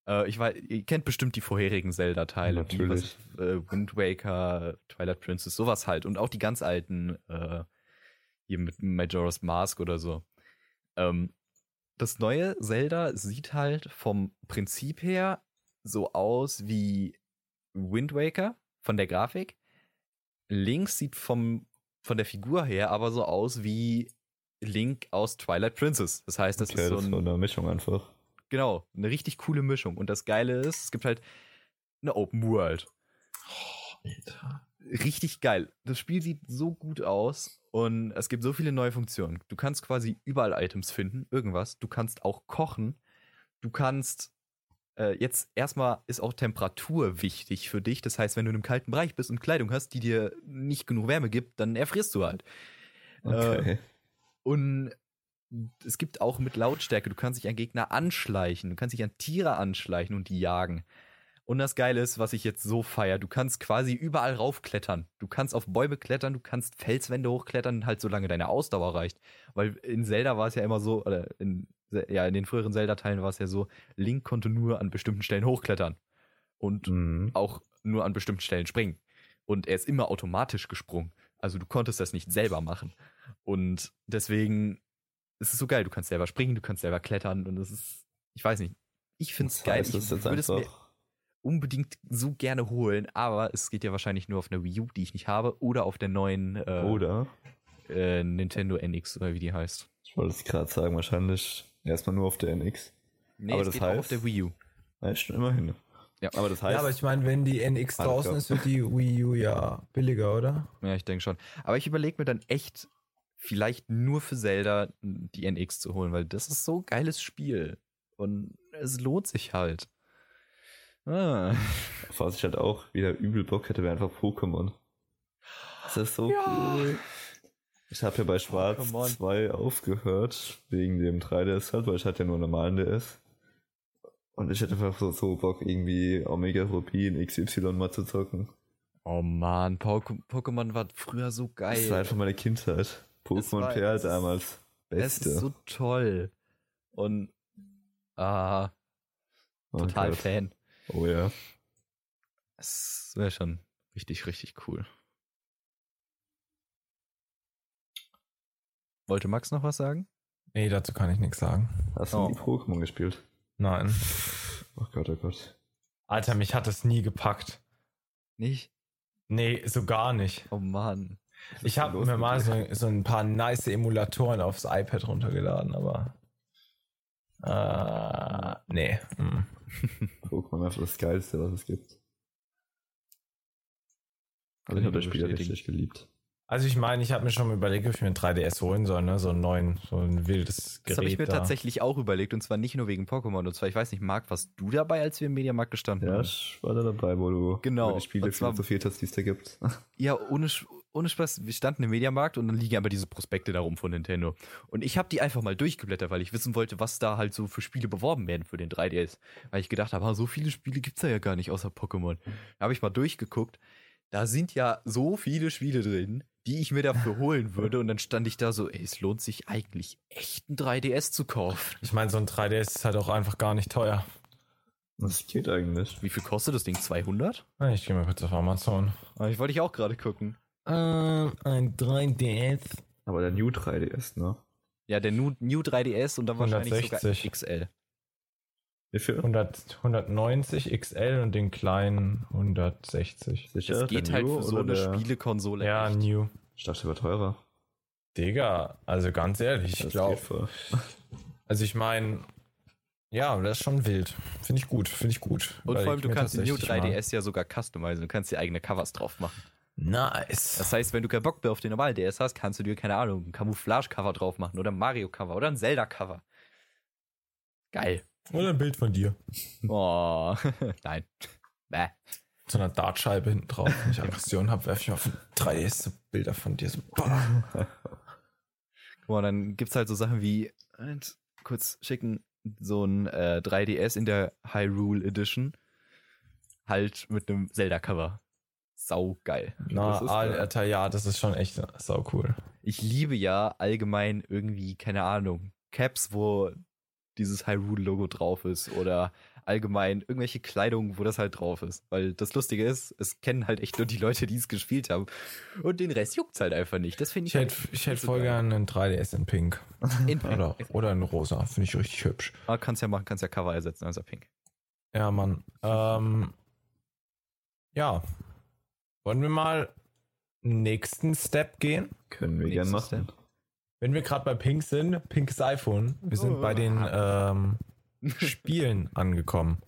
Äh, ich weiß, ihr kennt bestimmt die vorherigen Zelda-Teile. Natürlich. Was, äh, Wind Waker, Twilight Princess, sowas halt. Und auch die ganz alten, äh, hier mit Majora's Mask oder so. Ähm, das neue Zelda sieht halt vom Prinzip her so aus wie Wind Waker von der Grafik. Links sieht vom, von der Figur her aber so aus wie Link aus Twilight Princess. Das heißt, das okay, ist so das ein, eine Mischung einfach. genau, eine richtig coole Mischung. Und das Geile ist, es gibt halt eine Open World. Alter. Richtig geil. Das Spiel sieht so gut aus und es gibt so viele neue Funktionen. Du kannst quasi überall Items finden, irgendwas. Du kannst auch kochen. Du kannst äh, jetzt erstmal ist auch Temperatur wichtig für dich. Das heißt, wenn du in einem kalten Bereich bist und Kleidung hast, die dir nicht genug Wärme gibt, dann erfrierst du halt. Okay. Und es gibt auch mit Lautstärke, du kannst dich an Gegner anschleichen, du kannst dich an Tiere anschleichen und die jagen. Und das Geile ist, was ich jetzt so feier, du kannst quasi überall raufklettern. Du kannst auf Bäume klettern, du kannst Felswände hochklettern, halt solange deine Ausdauer reicht. Weil in Zelda war es ja immer so, oder in, ja, in den früheren Zelda-Teilen war es ja so, Link konnte nur an bestimmten Stellen hochklettern. Und Mhm. auch nur an bestimmten Stellen springen. Und er ist immer automatisch gesprungen. Also du konntest das nicht selber machen. Und deswegen ist es so geil. Du kannst selber springen, du kannst selber klettern und es ist, ich weiß nicht. Ich finde es Das geil. heißt, Ich das ist jetzt würde es mir einfach. Unbedingt so gerne holen, aber es geht ja wahrscheinlich nur auf einer Wii U, die ich nicht habe, oder auf der neuen äh, Oder? äh, Nintendo NX oder wie die heißt. Ich wollte es gerade sagen, wahrscheinlich erstmal nur auf der NX. Nee, Aber es das geht auch auf heißt- der Wii U. Ja, schon immerhin. Ja. Aber das heißt, ja, aber ich meine, wenn die NX draußen ist, wird die Wii U ja billiger, oder? Ja, ich denke schon. Aber ich überlege mir dann echt, vielleicht nur für Zelda die NX zu holen, weil das ist so ein geiles Spiel. Und es lohnt sich halt. Ah. auf was ich halt auch wieder übel Bock hätte, wäre einfach Pokémon. Das ist so Ja. cool. Ich habe ja bei Schwarz Pokémon. 2 aufgehört, wegen dem 3DS halt, weil ich hatte ja nur einen normalen DS. Und ich hätte einfach so, so Bock, irgendwie Omega Rubin XY mal zu zocken. Oh man, Pok- Pokémon war früher so geil. Das war einfach meine Kindheit. Pokémon Perl damals. es Beste. ist so toll. Und ah, Oh total Gott. Fan. Oh ja. Es wäre schon richtig, richtig cool. Wollte Max noch was sagen? Nee, dazu kann ich nichts sagen. Hast du Oh. nie Pokémon gespielt? Nein. Oh Gott, oh Gott. Alter, mich hat das nie gepackt. Nicht? Nee, so gar nicht. Oh Mann. Ich habe mir mal so, so ein paar nice Emulatoren aufs iPad runtergeladen, aber. Äh, nee. hm. (laughs) Pokémon einfach das Geilste, was es gibt. Also ich habe das Spiel richtig geliebt. Also ich meine, ich habe mir schon mal überlegt, ob ich mir ein 3DS holen soll, ne? So einen neuen, so ein wildes Gerät. Das habe ich mir da. tatsächlich auch überlegt und zwar nicht nur wegen Pokémon. Und zwar, ich weiß nicht, Marc, warst du dabei, als wir im Mediamarkt gestanden Ja, haben? ich war da dabei, wo du Genau, Spiele und zwar- philosophiert hast, die es da gibt. Ja, ohne, Sch- ohne Spaß. Wir standen im Mediamarkt und dann liegen aber diese Prospekte darum von Nintendo. Und ich habe die einfach mal durchgeblättert, weil ich wissen wollte, was da halt so für Spiele beworben werden für den 3DS. Weil ich gedacht habe, ah, so viele Spiele gibt's da ja gar nicht außer Pokémon. Da habe ich mal durchgeguckt. Da sind ja so viele Spiele drin, die ich mir dafür holen würde. Und dann stand ich da so, ey, es lohnt sich eigentlich echt ein 3DS zu kaufen. Ich meine, so ein 3DS ist halt auch einfach gar nicht teuer. Das geht eigentlich. Wie viel kostet das Ding? 200? Ah, Ich gehe mal kurz auf Amazon. Ah, Ich wollte ich auch gerade gucken. Ähm, ein 3DS Aber der New 3DS, ne? Ja, der New, New 3DS und dann wahrscheinlich 160. sogar XL. Wie viel? 100, 190 XL und den kleinen 160. Sicher? Das geht der halt New für so eine der- Spielekonsole. Ja, echt. New. Ich dachte, der war teurer. Digga, also ganz ehrlich, ich Das glaube, geht voll. (laughs) also ich meine, ja, das ist schon wild. Finde ich gut, finde ich gut. Und vor allem, du kannst den New tatsächlich 3DS ja sogar customizen. Du kannst dir eigene Covers drauf machen. Nice. Das heißt, wenn du keinen Bock mehr auf den normalen DS hast, kannst du dir, keine Ahnung, ein Camouflage-Cover drauf machen oder ein Mario-Cover oder ein Zelda-Cover. Geil. Oder ein Bild von dir. Oh, (laughs) nein. Bäh. So einer Dartscheibe hinten drauf. Wenn ich Aggression habe, werfe ich auf ein 3DS so Bilder von dir. So, boah. Guck mal, dann gibt's halt so Sachen wie, kurz schicken, so ein äh, 3DS in der Hyrule Edition. Halt mit einem Zelda-Cover. Sau geil. Na, Das ist geil. Alter, ja, das ist schon echt sau cool. Ich liebe ja allgemein irgendwie, keine Ahnung, Caps, wo dieses Hyrule-Logo drauf ist oder allgemein irgendwelche Kleidung, wo das halt drauf ist. Weil das Lustige ist, es kennen halt echt nur die Leute, die es gespielt haben. Und den Rest juckt's halt einfach nicht. Das finde ich, Ich hätte, halt ich hätte voll gerne einen 3DS in Pink. in Pink. Oder, oder in Rosa. Finde ich richtig hübsch. Ah, kannst ja machen, kannst ja Cover ersetzen, also pink. Ja, Mann. Ähm, ja. Wollen wir mal nächsten Step gehen? Können wir gerne machen. Wenn wir gerade bei Pink sind, pinkes iPhone. Wir sind Oh. bei den ähm, (laughs) Spielen angekommen.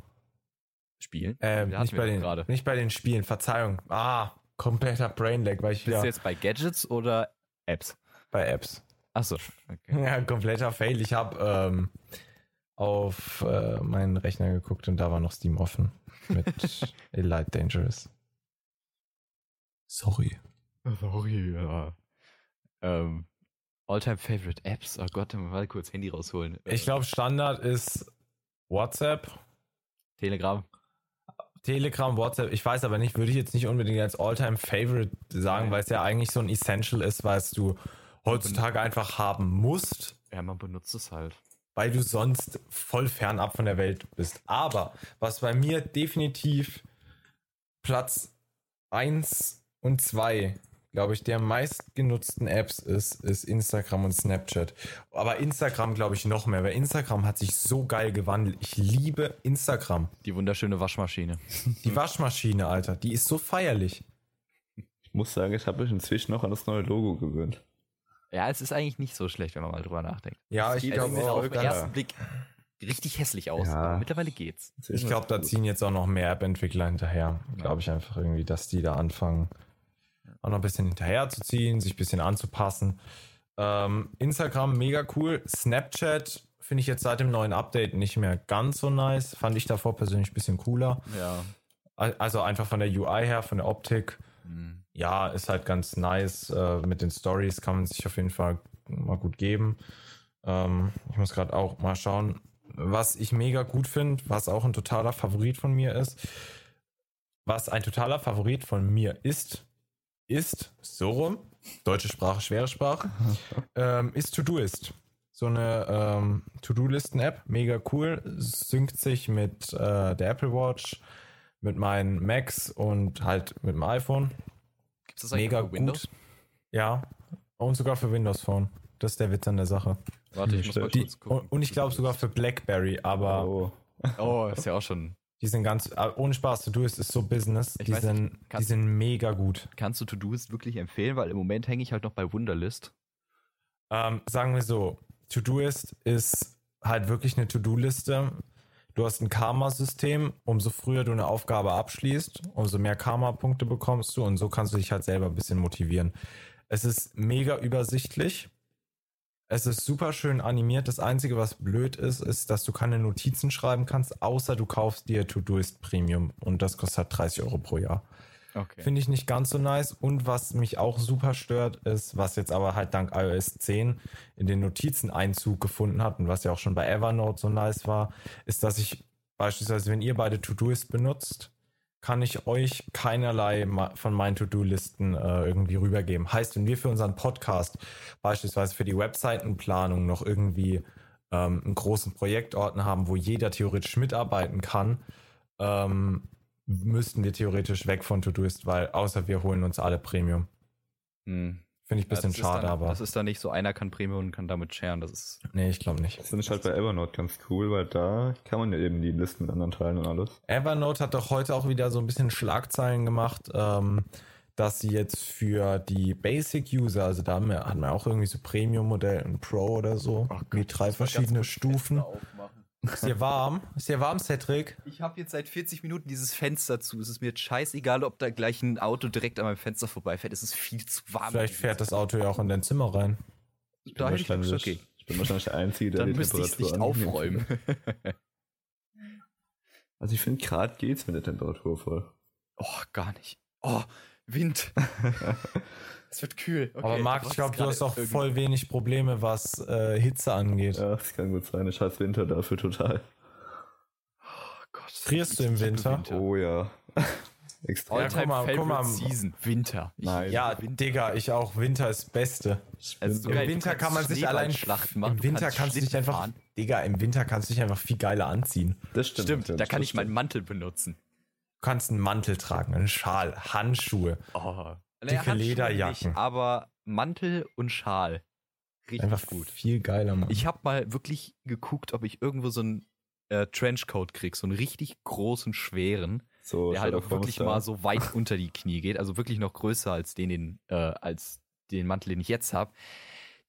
Spielen? Äh, hatten nicht, bei den, gerade. nicht bei den Spielen, Verzeihung. Ah, kompletter Brainlag, weil ich Bist wieder du jetzt bei Gadgets oder Apps? bei Apps. Achso, okay. (laughs) Ja, kompletter Fail. Ich habe ähm, auf äh, meinen Rechner geguckt und da war noch Steam offen mit (laughs) Elite Dangerous. Sorry. Sorry, ja. Ähm, Alltime Favorite Apps. Oh Gott, mal kurz Handy rausholen. Äh, Ich glaube, Standard ist WhatsApp, Telegram. Telegram, WhatsApp. Ich weiß aber nicht, würde ich jetzt nicht unbedingt als Alltime Favorite sagen, weil es ja eigentlich so ein Essential ist, was du heutzutage einfach haben musst. Ja, man benutzt es halt. weil du sonst voll fernab von der Welt bist. Aber was bei mir definitiv Platz 1 und 2, glaube ich, der meistgenutzten Apps ist, ist Instagram und Snapchat. Aber Instagram, glaube ich, noch mehr, weil Instagram hat sich so geil gewandelt. Ich liebe Instagram. Die wunderschöne Waschmaschine. Die Waschmaschine, Alter, die ist so feierlich. Ich muss sagen, ich habe mich inzwischen noch an das neue Logo gewöhnt. Ja, es ist eigentlich nicht so schlecht, wenn man mal drüber nachdenkt. Ja, ich Sieht glaube auf den auch. ersten Blick richtig hässlich aus, Ja. aber mittlerweile geht's. Ich glaube, da ziehen jetzt auch noch mehr App-Entwickler hinterher. Glaube ich einfach irgendwie, dass die da anfangen, auch noch ein bisschen hinterher zu ziehen, sich ein bisschen anzupassen. Ähm, Instagram mega cool. Snapchat finde ich jetzt seit dem neuen Update nicht mehr ganz so nice. Fand ich davor persönlich ein bisschen cooler. Ja. Al- Also einfach von der UI her, von der Optik. Hm. Ja, ist halt ganz nice. Äh, mit den Stories kann man sich auf jeden Fall mal gut geben. Ähm, ich muss gerade auch mal schauen, was ich mega gut finde, was auch ein totaler Favorit von mir ist. Was ein totaler Favorit von mir ist, ist so rum, deutsche Sprache, schwere Sprache, (laughs) ähm, ist Todoist. So eine ähm, To-Do-Listen-App, mega cool, synkt sich mit äh, der Apple Watch, mit meinen Macs und halt mit dem iPhone. Gibt's das eigentlich Mega für Windows? gut. Ja, und sogar für Windows Phone. Das ist der Witz an der Sache. Warte, ich muss mal kurz gucken. und, und ich glaube sogar für BlackBerry, aber Oh. Oh, ist ja auch schon. Die sind ganz, äh, ohne Spaß, To-Do-Ist ist so Business, Ich die sind, nicht, die kannst- sind mega gut. Kannst du To-Doist wirklich empfehlen? Weil im Moment hänge ich halt noch bei Wunderlist. Ähm, sagen wir so, To-Do-Ist ist halt wirklich eine To-Do-Liste. Du hast ein Karma-System. Umso früher du eine Aufgabe abschließt, umso mehr Karma-Punkte bekommst du und so kannst du dich halt selber ein bisschen motivieren. Es ist mega übersichtlich. Es ist super schön animiert. Das Einzige, was blöd ist, ist, dass du keine Notizen schreiben kannst, außer du kaufst dir To-Doist Premium und das kostet halt 30 Euro pro Jahr. Okay. Finde ich nicht ganz so nice. Und was mich auch super stört, ist, was jetzt aber halt dank iOS 10 in den Notizen Einzug gefunden hat und was ja auch schon bei Evernote so nice war, ist, dass ich beispielsweise, wenn ihr beide To-Doist benutzt, kann ich euch keinerlei von meinen To-Do-Listen äh, irgendwie rübergeben. Heißt, wenn wir für unseren Podcast, beispielsweise für die Webseitenplanung, noch irgendwie ähm, einen großen Projektordner haben, wo jeder theoretisch mitarbeiten kann, ähm, müssten wir theoretisch weg von To-Doist, weil außer wir holen uns alle Premium. Hm. Finde ich ein bisschen das schade, dann, aber. Das ist dann nicht so, einer kann Premium und kann damit sharen. Das ist. nee, ich glaube nicht. Das finde ich halt bei Evernote ganz cool, weil da kann man ja eben die Listen mit anderen teilen und alles. Evernote hat doch heute auch wieder so ein bisschen Schlagzeilen gemacht, ähm, dass sie jetzt für die Basic-User, also da haben wir, hatten wir auch irgendwie so Premium-Modell und Pro oder so, wie drei verschiedene Stufen. Ist dir warm? Ist dir warm, Cedric? Ich habe jetzt seit 40 Minuten dieses Fenster zu. Es ist mir jetzt scheißegal, ob da gleich ein Auto direkt an meinem Fenster vorbeifährt. Es ist viel zu warm. Vielleicht fährt das Auto ja auch in dein Zimmer rein. Ich bin, Da hätte ich wahrscheinlich, okay. ich bin wahrscheinlich der Einzige, der Dann die müsste Temperatur nicht aufräumen. Also ich finde, gerade geht's mit der Temperatur voll. oh, gar nicht. Oh, Wind. (laughs) es wird kühl. Okay, Aber Marc, ich glaube, du hast auch voll wenig Probleme, was äh, Hitze angeht. Ja, das kann gut sein. Ich hasse Winter dafür total. Oh Gott. Frierst du im liebe Winter? Oh ja. (laughs) Extrem. Ja, All-time guck mal, guck favorite mal. Season. Winter. Ich- Nein. Ja, Digga, ich auch. Winter ist das Beste. Also Im Winter kann man sich allein Schneeballschlachten machen, Im Winter kannst kannst du dich einfach, fahren. Digga, im Winter kannst du dich einfach viel geiler anziehen. Das stimmt. Stimmt, da kann ich meinen. Mantel benutzen. Du kannst einen Mantel tragen, einen Schal, Handschuhe. Oh. Dicke Handschuhe Lederjacken. Nicht, aber Mantel und Schal. Richtig Einfach gut. viel geiler, Mann. Ich habe mal wirklich geguckt, ob ich irgendwo so einen äh, Trenchcoat krieg, so einen richtig großen, schweren, So, der halt auch wirklich mal so weit (laughs) unter die Knie geht, also wirklich noch größer als den, den äh, als den Mantel, den ich jetzt habe.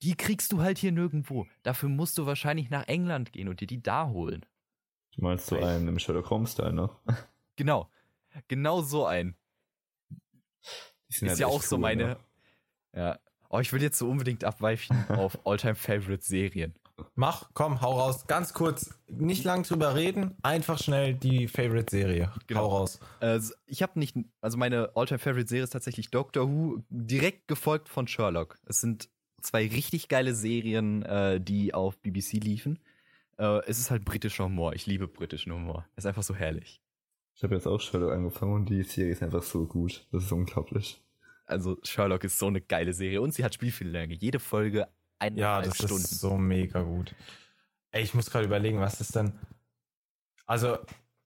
Die kriegst du halt hier nirgendwo. Dafür musst du wahrscheinlich nach England gehen und dir die da holen. Du meinst so einen im Sherlock Holmes Style, ne? Genau. Genau so ein. Ist halt ja auch so cool, meine. ne? Ja. Oh, ich will jetzt so unbedingt abweichen (laughs) auf Alltime Favorite Serien. Mach, komm, hau raus. Ganz kurz, nicht lang drüber reden, einfach schnell die Favorite-Serie. Genau. Hau raus. Also, ich habe nicht, also meine Alltime Favorite Serie ist tatsächlich Doctor Who, direkt gefolgt von Sherlock. Es sind zwei richtig geile Serien, äh, die auf BBC liefen. Äh, es ist halt britischer Humor. Ich liebe britischen Humor. Es ist einfach so herrlich. Ich habe jetzt auch Sherlock angefangen und die Serie ist einfach so gut. Das ist unglaublich. Also Sherlock ist so eine geile Serie und sie hat Spielfilmlänge. Jede Folge Ja, eineinhalb das Stunden. ist so mega gut. Ey, ich muss gerade überlegen, was ist denn. Also,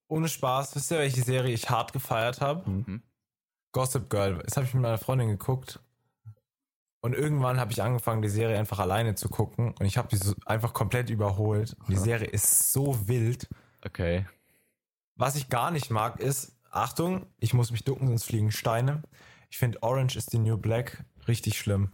ohne Spaß, wisst ihr, welche Serie ich hart gefeiert habe? Mhm. Gossip Girl. Das habe ich mit meiner Freundin geguckt. Und irgendwann habe ich angefangen, die Serie einfach alleine zu gucken. Und ich habe die so einfach komplett überholt. Und die. Serie ist so wild. Okay. Was ich gar nicht mag, ist, Achtung, ich muss mich ducken, sonst fliegen Steine. Ich finde Orange is the New Black richtig schlimm.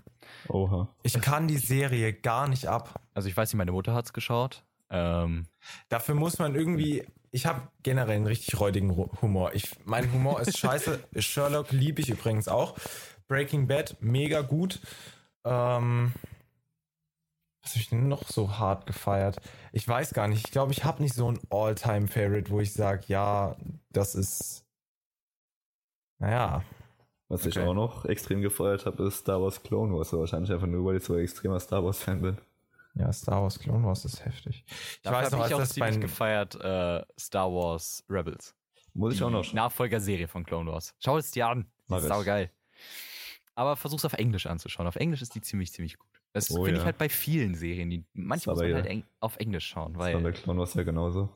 Oha. Ich kann die Serie gar nicht ab. Also ich weiß nicht, meine Mutter hat's geschaut. Ähm, Dafür muss man irgendwie. Ich habe generell einen richtig räudigen Humor. Ich, mein Humor ist scheiße. (laughs) Sherlock liebe ich übrigens auch. Breaking Bad, mega gut. Ähm, was habe ich denn noch so hart gefeiert? Ich weiß gar nicht. Ich glaube, ich habe nicht so ein All-Time-Favorite, wo ich sage, ja, das ist. Naja, Was ich Okay. auch noch extrem gefeiert habe, ist Star Wars Clone Wars. Aber wahrscheinlich einfach nur, weil ich so ein extremer Star Wars Fan bin. ja, Star Wars Clone Wars ist heftig. Ich dafür weiß noch, ich als auch das bei ziemlich gefeiert äh, Star Wars Rebels. Muss ich Die auch noch schauen. Nachfolgerserie von Clone Wars. Schau es dir an. Mach Das ist ich. saugeil. Aber versuch's auf Englisch anzuschauen. Auf Englisch ist die ziemlich, ziemlich gut. Das Oh finde ich ja. halt bei vielen Serien. Die, manche muss man ja. halt eng, auf Englisch schauen, Das war bei weil Clone Wars ja genauso.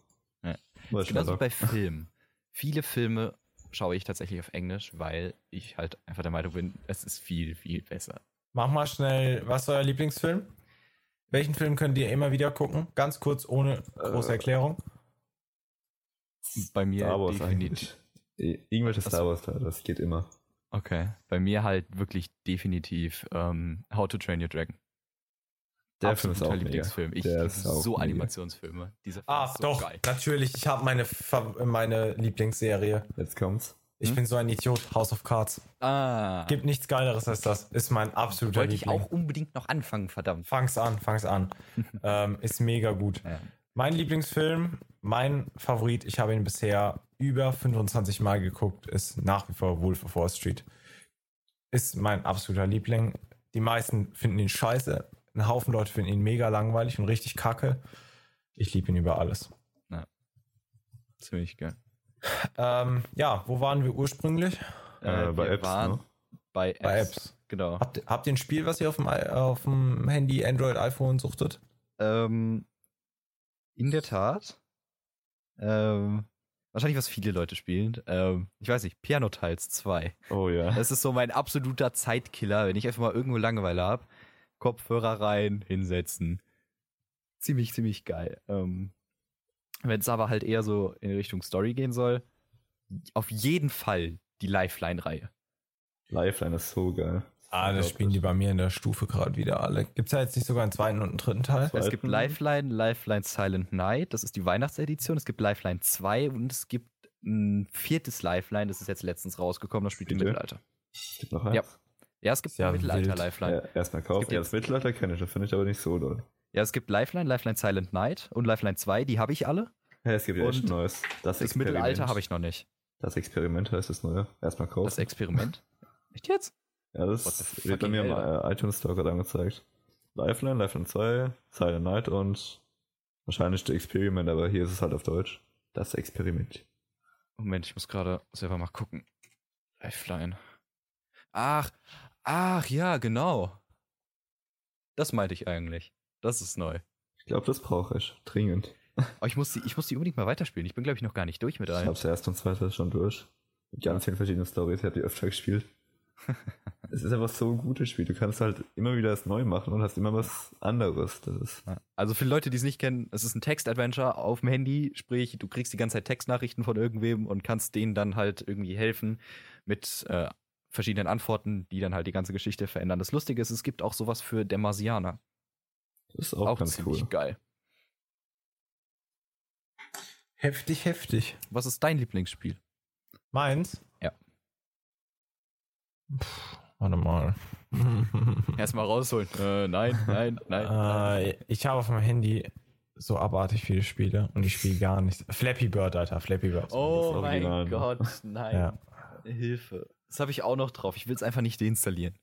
Ja. Bei genauso (laughs) wie bei Filmen. Viele Filme schaue ich tatsächlich auf Englisch, weil ich halt einfach der Meinung bin, es ist viel, viel besser. Mach mal schnell, was ist euer Lieblingsfilm? Welchen Film könnt ihr immer wieder gucken? Ganz kurz, ohne große Äh, Erklärung. Bei mir Star Wars definitiv. Irgendwelche Star. Wars das geht immer. Okay. Bei mir halt wirklich definitiv ähm, How to Train Your Dragon. Der Film ist auch. Lieblingsfilm. Ich Der ist so mega. Animationsfilme. Dieser Film Ah, ist so doch, geil. natürlich. Ich habe meine, meine Lieblingsserie. Jetzt kommt's. Ich Hm? bin so ein Idiot. House of Cards. Ah. Gibt nichts Geileres als das. Ist mein absoluter Wollte ich Liebling. auch unbedingt noch anfangen, verdammt. Fang's an, fang's an. (laughs) ähm, ist mega gut. Ja. Mein Lieblingsfilm, mein Favorit, ich habe ihn bisher über 25 Mal geguckt, ist nach wie vor Wolf of Wall Street. Ist mein absoluter Liebling. Die meisten finden ihn scheiße. Ein Haufen Leute finden ihn mega langweilig und richtig kacke. Ich liebe ihn über alles. Ziemlich geil. Ähm, ja, wo waren wir ursprünglich? Äh, bei wir Apps, waren ne? Bei Apps. Bei Apps. Genau. Habt, habt ihr ein Spiel, was ihr auf dem, auf dem Handy, Android, iPhone suchtet? Ähm, in der Tat. Ähm, wahrscheinlich was viele Leute spielen. Ähm, ich weiß nicht, Piano Tiles 2. Oh ja. Das ist so mein absoluter Zeitkiller, wenn ich einfach mal irgendwo Langeweile habe. Kopfhörer rein, hinsetzen. Ziemlich, ziemlich geil. Ähm, wenn es aber halt eher so in Richtung Story gehen soll, auf jeden Fall die Lifeline-Reihe. Lifeline ist so geil. Ah, das spielen die bei mir in der Stufe gerade wieder alle. Gibt es da jetzt nicht sogar einen zweiten und einen dritten Teil? Es gibt? Lifeline, Lifeline Silent Night, das ist die Weihnachtsedition. Es gibt Lifeline 2 und es gibt ein viertes Lifeline, das ist jetzt letztens rausgekommen, das spielt im? Mittelalter. Gibt noch eins? Ja. Ja, es gibt Sehr ein Mittelalter wild. Lifeline. Ja, erstmal kaufen. Ja, das Mittelalter kenne ich, das finde ich aber nicht so doll. Ja, es gibt Lifeline, Lifeline Silent Night und Lifeline 2, die habe ich alle. Ja, es gibt ja echt neues. Das, Das Mittelalter habe ich noch nicht. Das Experiment heißt das neue. Erstmal kaufen. Das Experiment. (laughs) Echt jetzt? ja, das wird bei mir im äh, iTunes Store gerade angezeigt. Lifeline, Lifeline 2, Silent Night und wahrscheinlich The Experiment, aber hier ist es halt auf Deutsch. Das Experiment. Moment, ich muss gerade selber mal gucken. Lifeline. Ach, ach ja, genau. Das meinte ich eigentlich. Das ist neu. Ich glaube, das brauche ich. Dringend. Aber ich muss die, ich muss die unbedingt mal weiterspielen. Ich bin, glaube ich, noch gar nicht durch mit Ich allen. habe das erste und zweite schon durch. Mit ganz vielen verschiedenen Stories. Ich habe die öfter gespielt. (laughs) es ist einfach so ein gutes Spiel. Du kannst halt immer wieder das neu machen und hast immer was anderes. Das ist Ja. Also für Leute, die es nicht kennen, es ist ein Text-Adventure auf dem Handy, sprich, du kriegst die ganze Zeit Textnachrichten von irgendwem und kannst denen dann halt irgendwie helfen mit äh, verschiedenen Antworten, die dann halt die ganze Geschichte verändern. Das Lustige ist, es gibt auch sowas für Demasianer. Das ist auch, Auch, ganz ziemlich cool. geil. Heftig, heftig. Was ist dein Lieblingsspiel? Meins? Ja. Puh, warte mal. (laughs) Erstmal rausholen. Äh, nein, nein, nein. äh, ich habe auf meinem Handy so abartig viele Spiele und ich spiele gar nichts. Flappy Bird, Alter, Flappy Bird. Oh mein Original. Gott, (laughs) nein. Ja. Hilfe. Das habe ich auch noch drauf. Ich will es einfach nicht deinstallieren.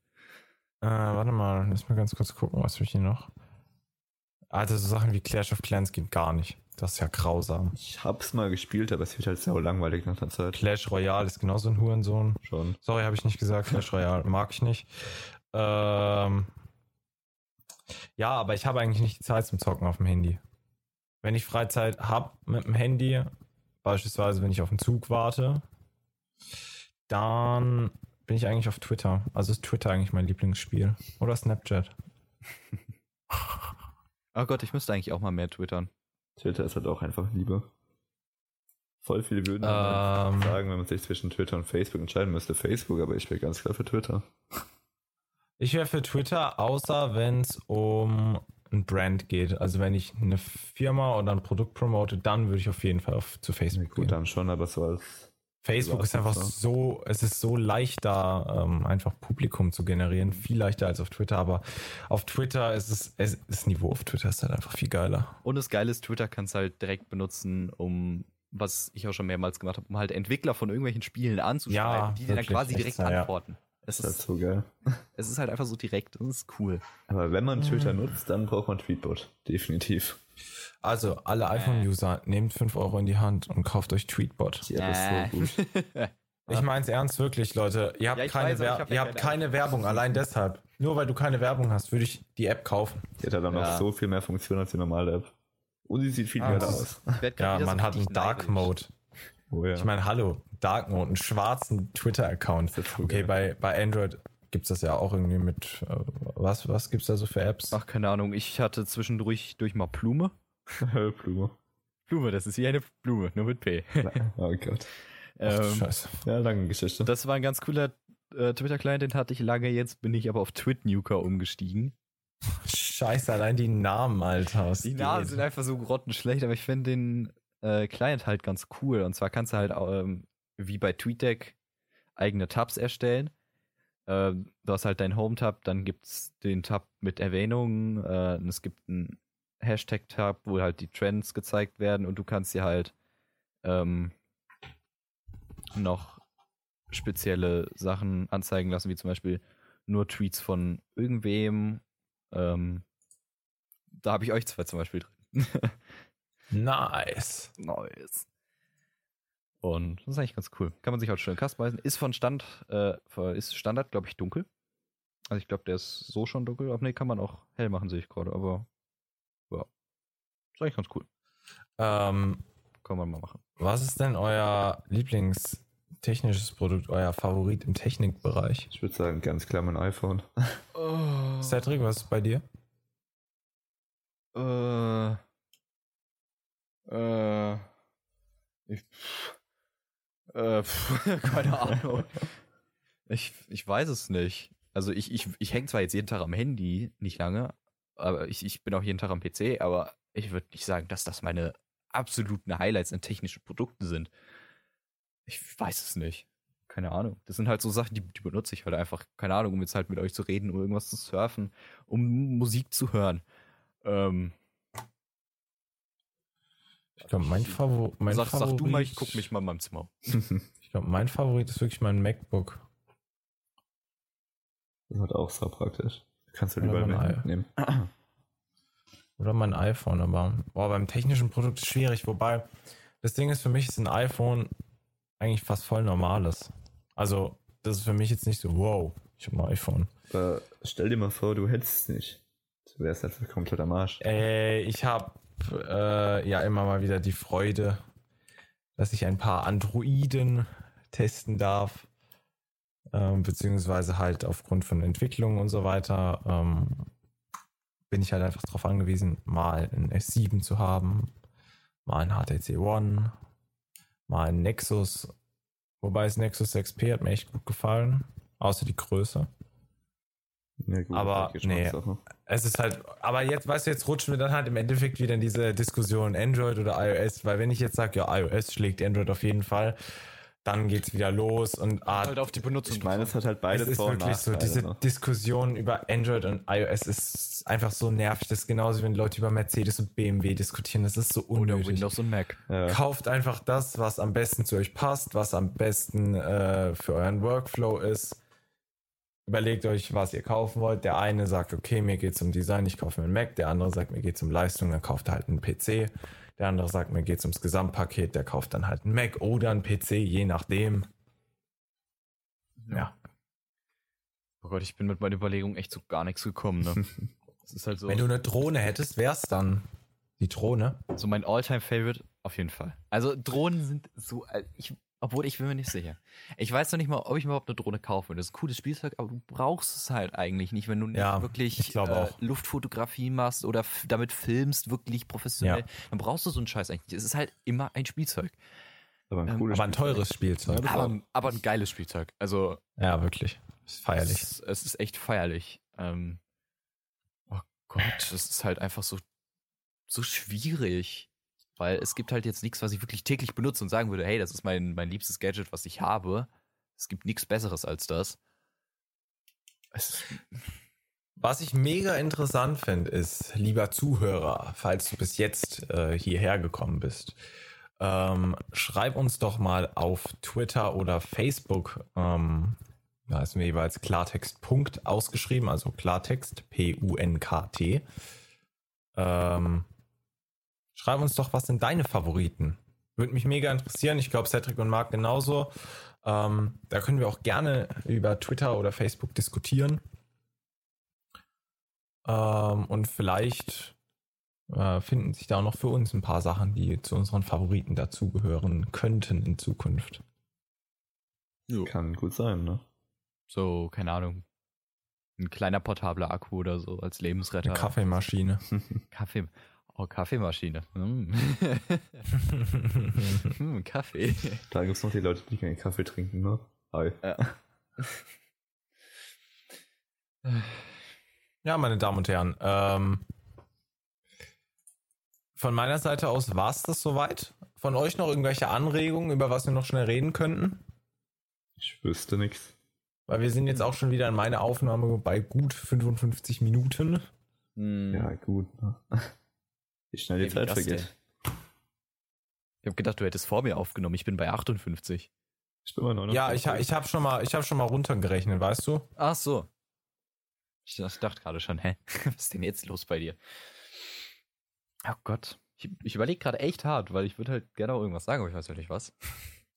Äh, warte mal, lass mal ganz kurz gucken, was wir hier noch. Also so Sachen wie Clash of Clans geht gar nicht. Das ist ja grausam. Ich hab's mal gespielt, aber es wird halt sau langweilig nach der Zeit. Clash Royale ist genauso ein Hurensohn. Schon. Sorry, habe ich nicht gesagt. Clash Royale (laughs) mag ich nicht. Ähm, ja, aber ich habe eigentlich nicht die Zeit zum Zocken auf dem Handy. Wenn ich Freizeit habe mit dem Handy, beispielsweise wenn ich auf den Zug warte, dann bin ich eigentlich auf Twitter. Also ist Twitter eigentlich mein Lieblingsspiel. Oder Snapchat. (laughs) Oh Gott, ich müsste eigentlich auch mal mehr twittern. Twitter ist halt auch einfach Liebe. Voll viele würden Ähm. sagen, wenn man sich zwischen Twitter und Facebook entscheiden müsste, Facebook, aber ich wäre ganz klar für Twitter. Ich wäre für Twitter, außer wenn es um ein Brand geht. Also wenn ich eine Firma oder ein Produkt promote, dann würde ich auf jeden Fall auf, zu Facebook Gut, gehen. dann schon, aber so als Facebook ist einfach so, es ist so leicht da, ähm, einfach Publikum zu generieren. Viel leichter als auf Twitter, aber auf Twitter ist es, es das Niveau auf Twitter ist halt einfach viel geiler. Und das Geile ist, Twitter kannst du halt direkt benutzen, um, was ich auch schon mehrmals gemacht habe, um halt Entwickler von irgendwelchen Spielen anzuschreiben, Ja, die dir dann quasi direkt ja. antworten. Es ist halt ist, so geil. (laughs) es ist halt einfach so direkt. Das ist cool. Aber wenn man Twitter Mhm. nutzt, dann braucht man Tweetbot. Definitiv. Also, alle iPhone-User, nehmt 5 Euro in die Hand und kauft euch Tweetbot. Die App ist so gut. (laughs) Ich meine es ernst, wirklich, Leute. Ihr habt, Ja, keine, weiß, hab ja ihr habt keine keine Werbung, allein deshalb. Nur weil du keine Werbung hast, würde ich die App kaufen. Die hat dann noch Ja. so viel mehr Funktionen als die normale App. Und sie sieht viel Ah, geiler das aus. Ja, man so hat einen Dark. Mode. Oh ja. Ich meine, hallo, Dark Mode, einen schwarzen Twitter-Account. Das Okay, bei, bei Android gibt es das ja auch irgendwie mit, äh, was, was gibt es da so für Apps? Ach, keine Ahnung. Ich hatte zwischendurch durch mal Blume. Blume. (laughs) Blume, das ist wie eine Blume, nur mit P. Oh Gott. (laughs) Ach, ähm, Scheiße. Ja, lange Geschichte. das war ein ganz cooler äh, Twitter-Client, den hatte ich lange. Jetzt bin ich aber auf Twitnuker umgestiegen. Scheiße, allein die Namen, Alter. Die? Namen sind einfach so grottenschlecht, aber ich finde den äh, Client halt ganz cool. Und zwar kannst du halt ähm, wie bei TweetDeck eigene Tabs erstellen. Ähm, du hast halt deinen Home-Tab, dann gibt's den Tab mit Erwähnungen, äh, und es gibt einen Hashtag-Tab, wo halt die Trends gezeigt werden und du kannst dir halt ähm, noch spezielle Sachen anzeigen lassen, wie zum Beispiel nur Tweets von irgendwem. Ähm, da habe ich euch zwei zum Beispiel drin. (laughs) Nice. nice. Und das ist eigentlich ganz cool. Kann man sich auch schön customizen. Ist von Stand, äh, ist Standard, glaube ich, dunkel. Also ich glaube, der ist so schon dunkel. Aber nee, kann man auch hell machen, sehe ich gerade. Aber ja. Ist eigentlich ganz cool. Ähm, können wir mal machen. Was ist denn euer Lieblingstechnisches Produkt, euer Favorit im Technikbereich? Ich würde sagen, ganz klar mein iPhone. Oh. Cedric, was ist bei dir? Äh. Äh. Ich, äh, (laughs) keine Ahnung. Ich, ich weiß es nicht. Also ich, ich, ich hänge zwar jetzt jeden Tag am Handy, nicht lange, aber ich, ich bin auch jeden Tag am PC, aber ich würde nicht sagen, dass das meine absoluten Highlights in technischen Produkten sind. Ich weiß es nicht. Keine Ahnung. Das sind halt so Sachen, die, die benutze ich halt einfach, keine Ahnung, um jetzt halt mit euch zu reden, um irgendwas zu surfen, um Musik zu hören. Ähm, Ich glaube, mein, Favor mein sag, Favorit. sag du mal, ich guck mich mal in meinem Zimmer. (laughs) (laughs) Ich glaube, mein Favorit ist wirklich mein MacBook. Das ist halt auch so praktisch. Kannst du Oder überall mitnehmen. (clears throat) Oder mein iPhone, aber boah, beim technischen Produkt ist schwierig. Wobei, das Ding ist, für mich ist ein iPhone eigentlich fast voll normales. Also, das ist für mich jetzt nicht so, wow, ich habe ein iPhone. Aber stell dir mal vor, du hättest es nicht. Du wärst einfach komplett am Arsch. Äh, ich habe äh, ja immer mal wieder die Freude, dass ich ein paar Androiden testen darf. Ähm, beziehungsweise halt aufgrund von Entwicklung und so weiter ähm, bin ich halt einfach darauf angewiesen, mal ein S7 zu haben, mal ein HTC One, mal ein Nexus. Wobei das Nexus 6P hat mir echt gut gefallen, außer die Größe. Ja, gut, Aber, nee. Es ist halt, aber jetzt, weißt du, jetzt rutschen wir dann halt im Endeffekt wieder in diese Diskussion Android oder iOS, weil wenn ich jetzt sage, ja, iOS schlägt Android auf jeden Fall, dann geht's wieder los und ah, Halt auf die Benutzung. Ich meine, es hat halt beide es ist wirklich so, diese ne? Diskussion über Android und iOS ist einfach so nervig. Das ist genauso, wenn Leute über Mercedes und BMW diskutieren. Das ist so oder unnötig. Windows und Mac. Ja. Kauft einfach das, was am besten zu euch passt, was am besten äh, für euren Workflow ist. Überlegt euch, was ihr kaufen wollt. Der eine sagt, okay, mir geht's um Design, ich kaufe mir einen Mac. Der andere sagt, mir geht's um Leistung, dann kauft halt einen PC. Der andere sagt, mir geht's ums Gesamtpaket, der kauft dann halt einen Mac oder einen PC, je nachdem. Ja. Oh Gott, ich bin mit meiner Überlegung echt zu gar nichts gekommen, ne? (laughs) Das ist halt so. Wenn du eine Drohne hättest, wär's dann die Drohne. So mein All-Time-Favorite, auf jeden Fall. Also Drohnen sind so, äh, ich, obwohl ich bin mir nicht sicher. Ich weiß noch nicht mal, ob ich mir überhaupt eine Drohne kaufe. Das ist ein cooles Spielzeug, aber du brauchst es halt eigentlich nicht, wenn du nicht Ja, wirklich äh, auch. Luftfotografie machst oder damit filmst, wirklich professionell. Ja. Dann brauchst du so einen Scheiß eigentlich. nicht. Es ist halt immer ein Spielzeug. Aber ein Ähm, cooles Aber ein Spielzeug. teures Spielzeug. Aber, aber ein geiles Spielzeug. Also Ja, wirklich. Ist feierlich. Es, es ist echt feierlich. Ähm, oh Gott, das ist halt einfach so, so schwierig. Weil es gibt halt jetzt nichts, was ich wirklich täglich benutze und sagen würde, hey, das ist mein, mein liebstes Gadget, was ich habe. Es gibt nichts Besseres als das. Es, Was ich mega interessant finde, ist, lieber Zuhörer, falls du bis jetzt äh, hierher gekommen bist, ähm, schreib uns doch mal auf Twitter oder Facebook, ähm, da ist mir jeweils Klartext Punkt ausgeschrieben, also Klartext, P-U-N-K-T. Ähm, schreib uns doch, was sind deine Favoriten? Würde mich mega interessieren. Ich glaube, Cedric und Marc genauso. Ähm, da können wir auch gerne über Twitter oder Facebook diskutieren. Ähm, und vielleicht äh, finden sich da auch noch für uns ein paar Sachen, die zu unseren Favoriten dazugehören könnten in Zukunft. Kann gut sein, ne? so, keine Ahnung. Ein kleiner portabler Akku oder so als Lebensretter. Eine Kaffeemaschine. (laughs) (laughs) Kaffee. Oh, Kaffeemaschine. Mm. (laughs) Hm, Kaffee. Da gibt es noch die Leute, die keinen Kaffee trinken, ne? Hi. Ja. Ja, meine Damen und Herren, ähm, von meiner Seite aus war es das soweit. Von euch noch irgendwelche Anregungen, über was wir noch schnell reden könnten? Ich wüsste nichts. Weil wir sind jetzt auch schon wieder in meiner Aufnahme bei gut 55 Minuten. Hm. Ja, gut. Ne? Wie schnell die Zeit vergeht. Ich habe gedacht, du hättest vor mir aufgenommen. Ich bin bei 58. Ich bin mal 59. Ja, ich, ich habe schon mal, ich habe schon mal runtergerechnet, weißt du? Ach so. Ich dachte gerade schon, hä? (laughs) Was ist denn jetzt los bei dir? Oh Gott. Ich, ich überlege gerade echt hart, weil ich würde halt gerne auch irgendwas sagen, aber ich weiß halt nicht was.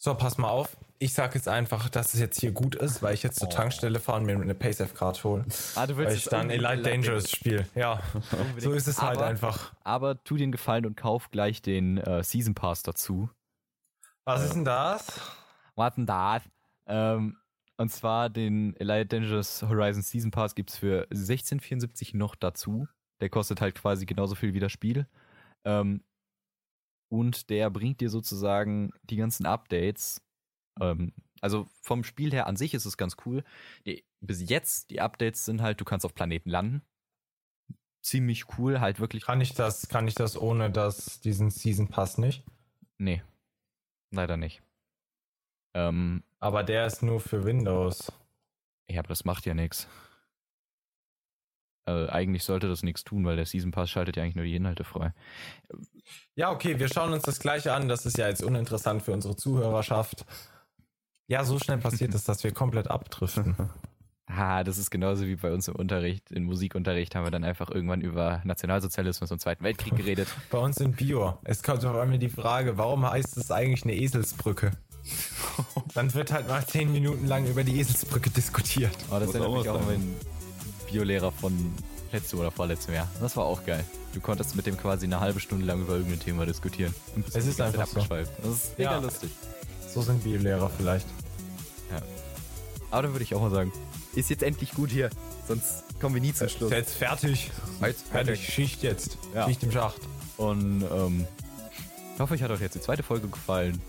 So, pass mal auf. Ich sag jetzt einfach, dass es jetzt hier gut ist, weil ich jetzt zur Oh. Tankstelle fahre und mir eine Paysafe-Card hole. Ah, du Weil ich dann Elite Dangerous spiele. Ja, so ist es halt Aber- einfach. Aber tu dir einen Gefallen und kauf gleich den äh, Season Pass dazu. Was ist denn das? Warten da. Ähm, und zwar den Elite Dangerous Horizon Season Pass gibt's für 16,74 noch dazu. Der kostet halt quasi genauso viel wie das Spiel. Ähm, und der bringt dir sozusagen die ganzen Updates. Ähm, also vom Spiel her an sich ist es ganz cool. Die, bis jetzt, die Updates sind halt, du kannst auf Planeten landen. Ziemlich cool, halt wirklich. Kann ich das, kann ich das ohne das, diesen Season Pass nicht? Nee. Leider nicht. Ähm, Aber der ist nur für Windows. Ja, aber das macht ja nichts. Äh, eigentlich sollte das nichts tun, weil der Season Pass schaltet ja eigentlich nur die Inhalte frei. Ja, okay, wir schauen uns das gleiche an. Das ist ja jetzt uninteressant für unsere Zuhörerschaft. Ja, so schnell passiert es, dass wir komplett abdriften. (laughs) Ah, das ist genauso wie bei uns im Unterricht. In Musikunterricht haben wir dann einfach irgendwann über Nationalsozialismus und Zweiten Weltkrieg geredet. (laughs) Bei uns in Bio. Es kommt auf einmal die Frage, warum heißt es eigentlich eine Eselsbrücke? (laughs) Dann wird halt mal zehn Minuten lang über die Eselsbrücke diskutiert. Aber das erinnert auch mich auch an Biolehrer von letztem oder vorletztem Jahr. Das war auch geil. Du konntest mit dem quasi eine halbe Stunde lang über irgendein Thema diskutieren. Und bist Es ist einfach so. abgeschweift. Das ist mega Ja. lustig. So sind Biolehrer vielleicht. Aber dann würde ich auch mal sagen, ist jetzt endlich gut hier. Sonst kommen wir nie zum Schluss. Ist jetzt fertig. Jetzt Fertig. Schicht jetzt. Ja. Schicht im Schacht. Und ähm, ich hoffe, euch hat euch jetzt die zweite Folge gefallen.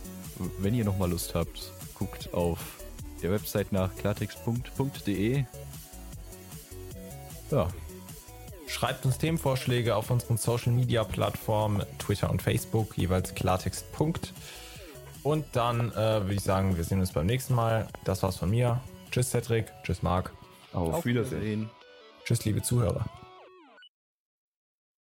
Wenn ihr nochmal Lust habt, guckt auf der Website nach klartext.de. Ja, Schreibt uns Themenvorschläge auf unseren Social Media Plattformen, Twitter und Facebook, jeweils Klartext. Und dann äh, würde ich sagen, wir sehen uns beim nächsten Mal. Das war's von mir. Tschüss, Cedric. Tschüss, Marc. Auf, Wiedersehen. Wiedersehen. Tschüss, liebe Zuhörer.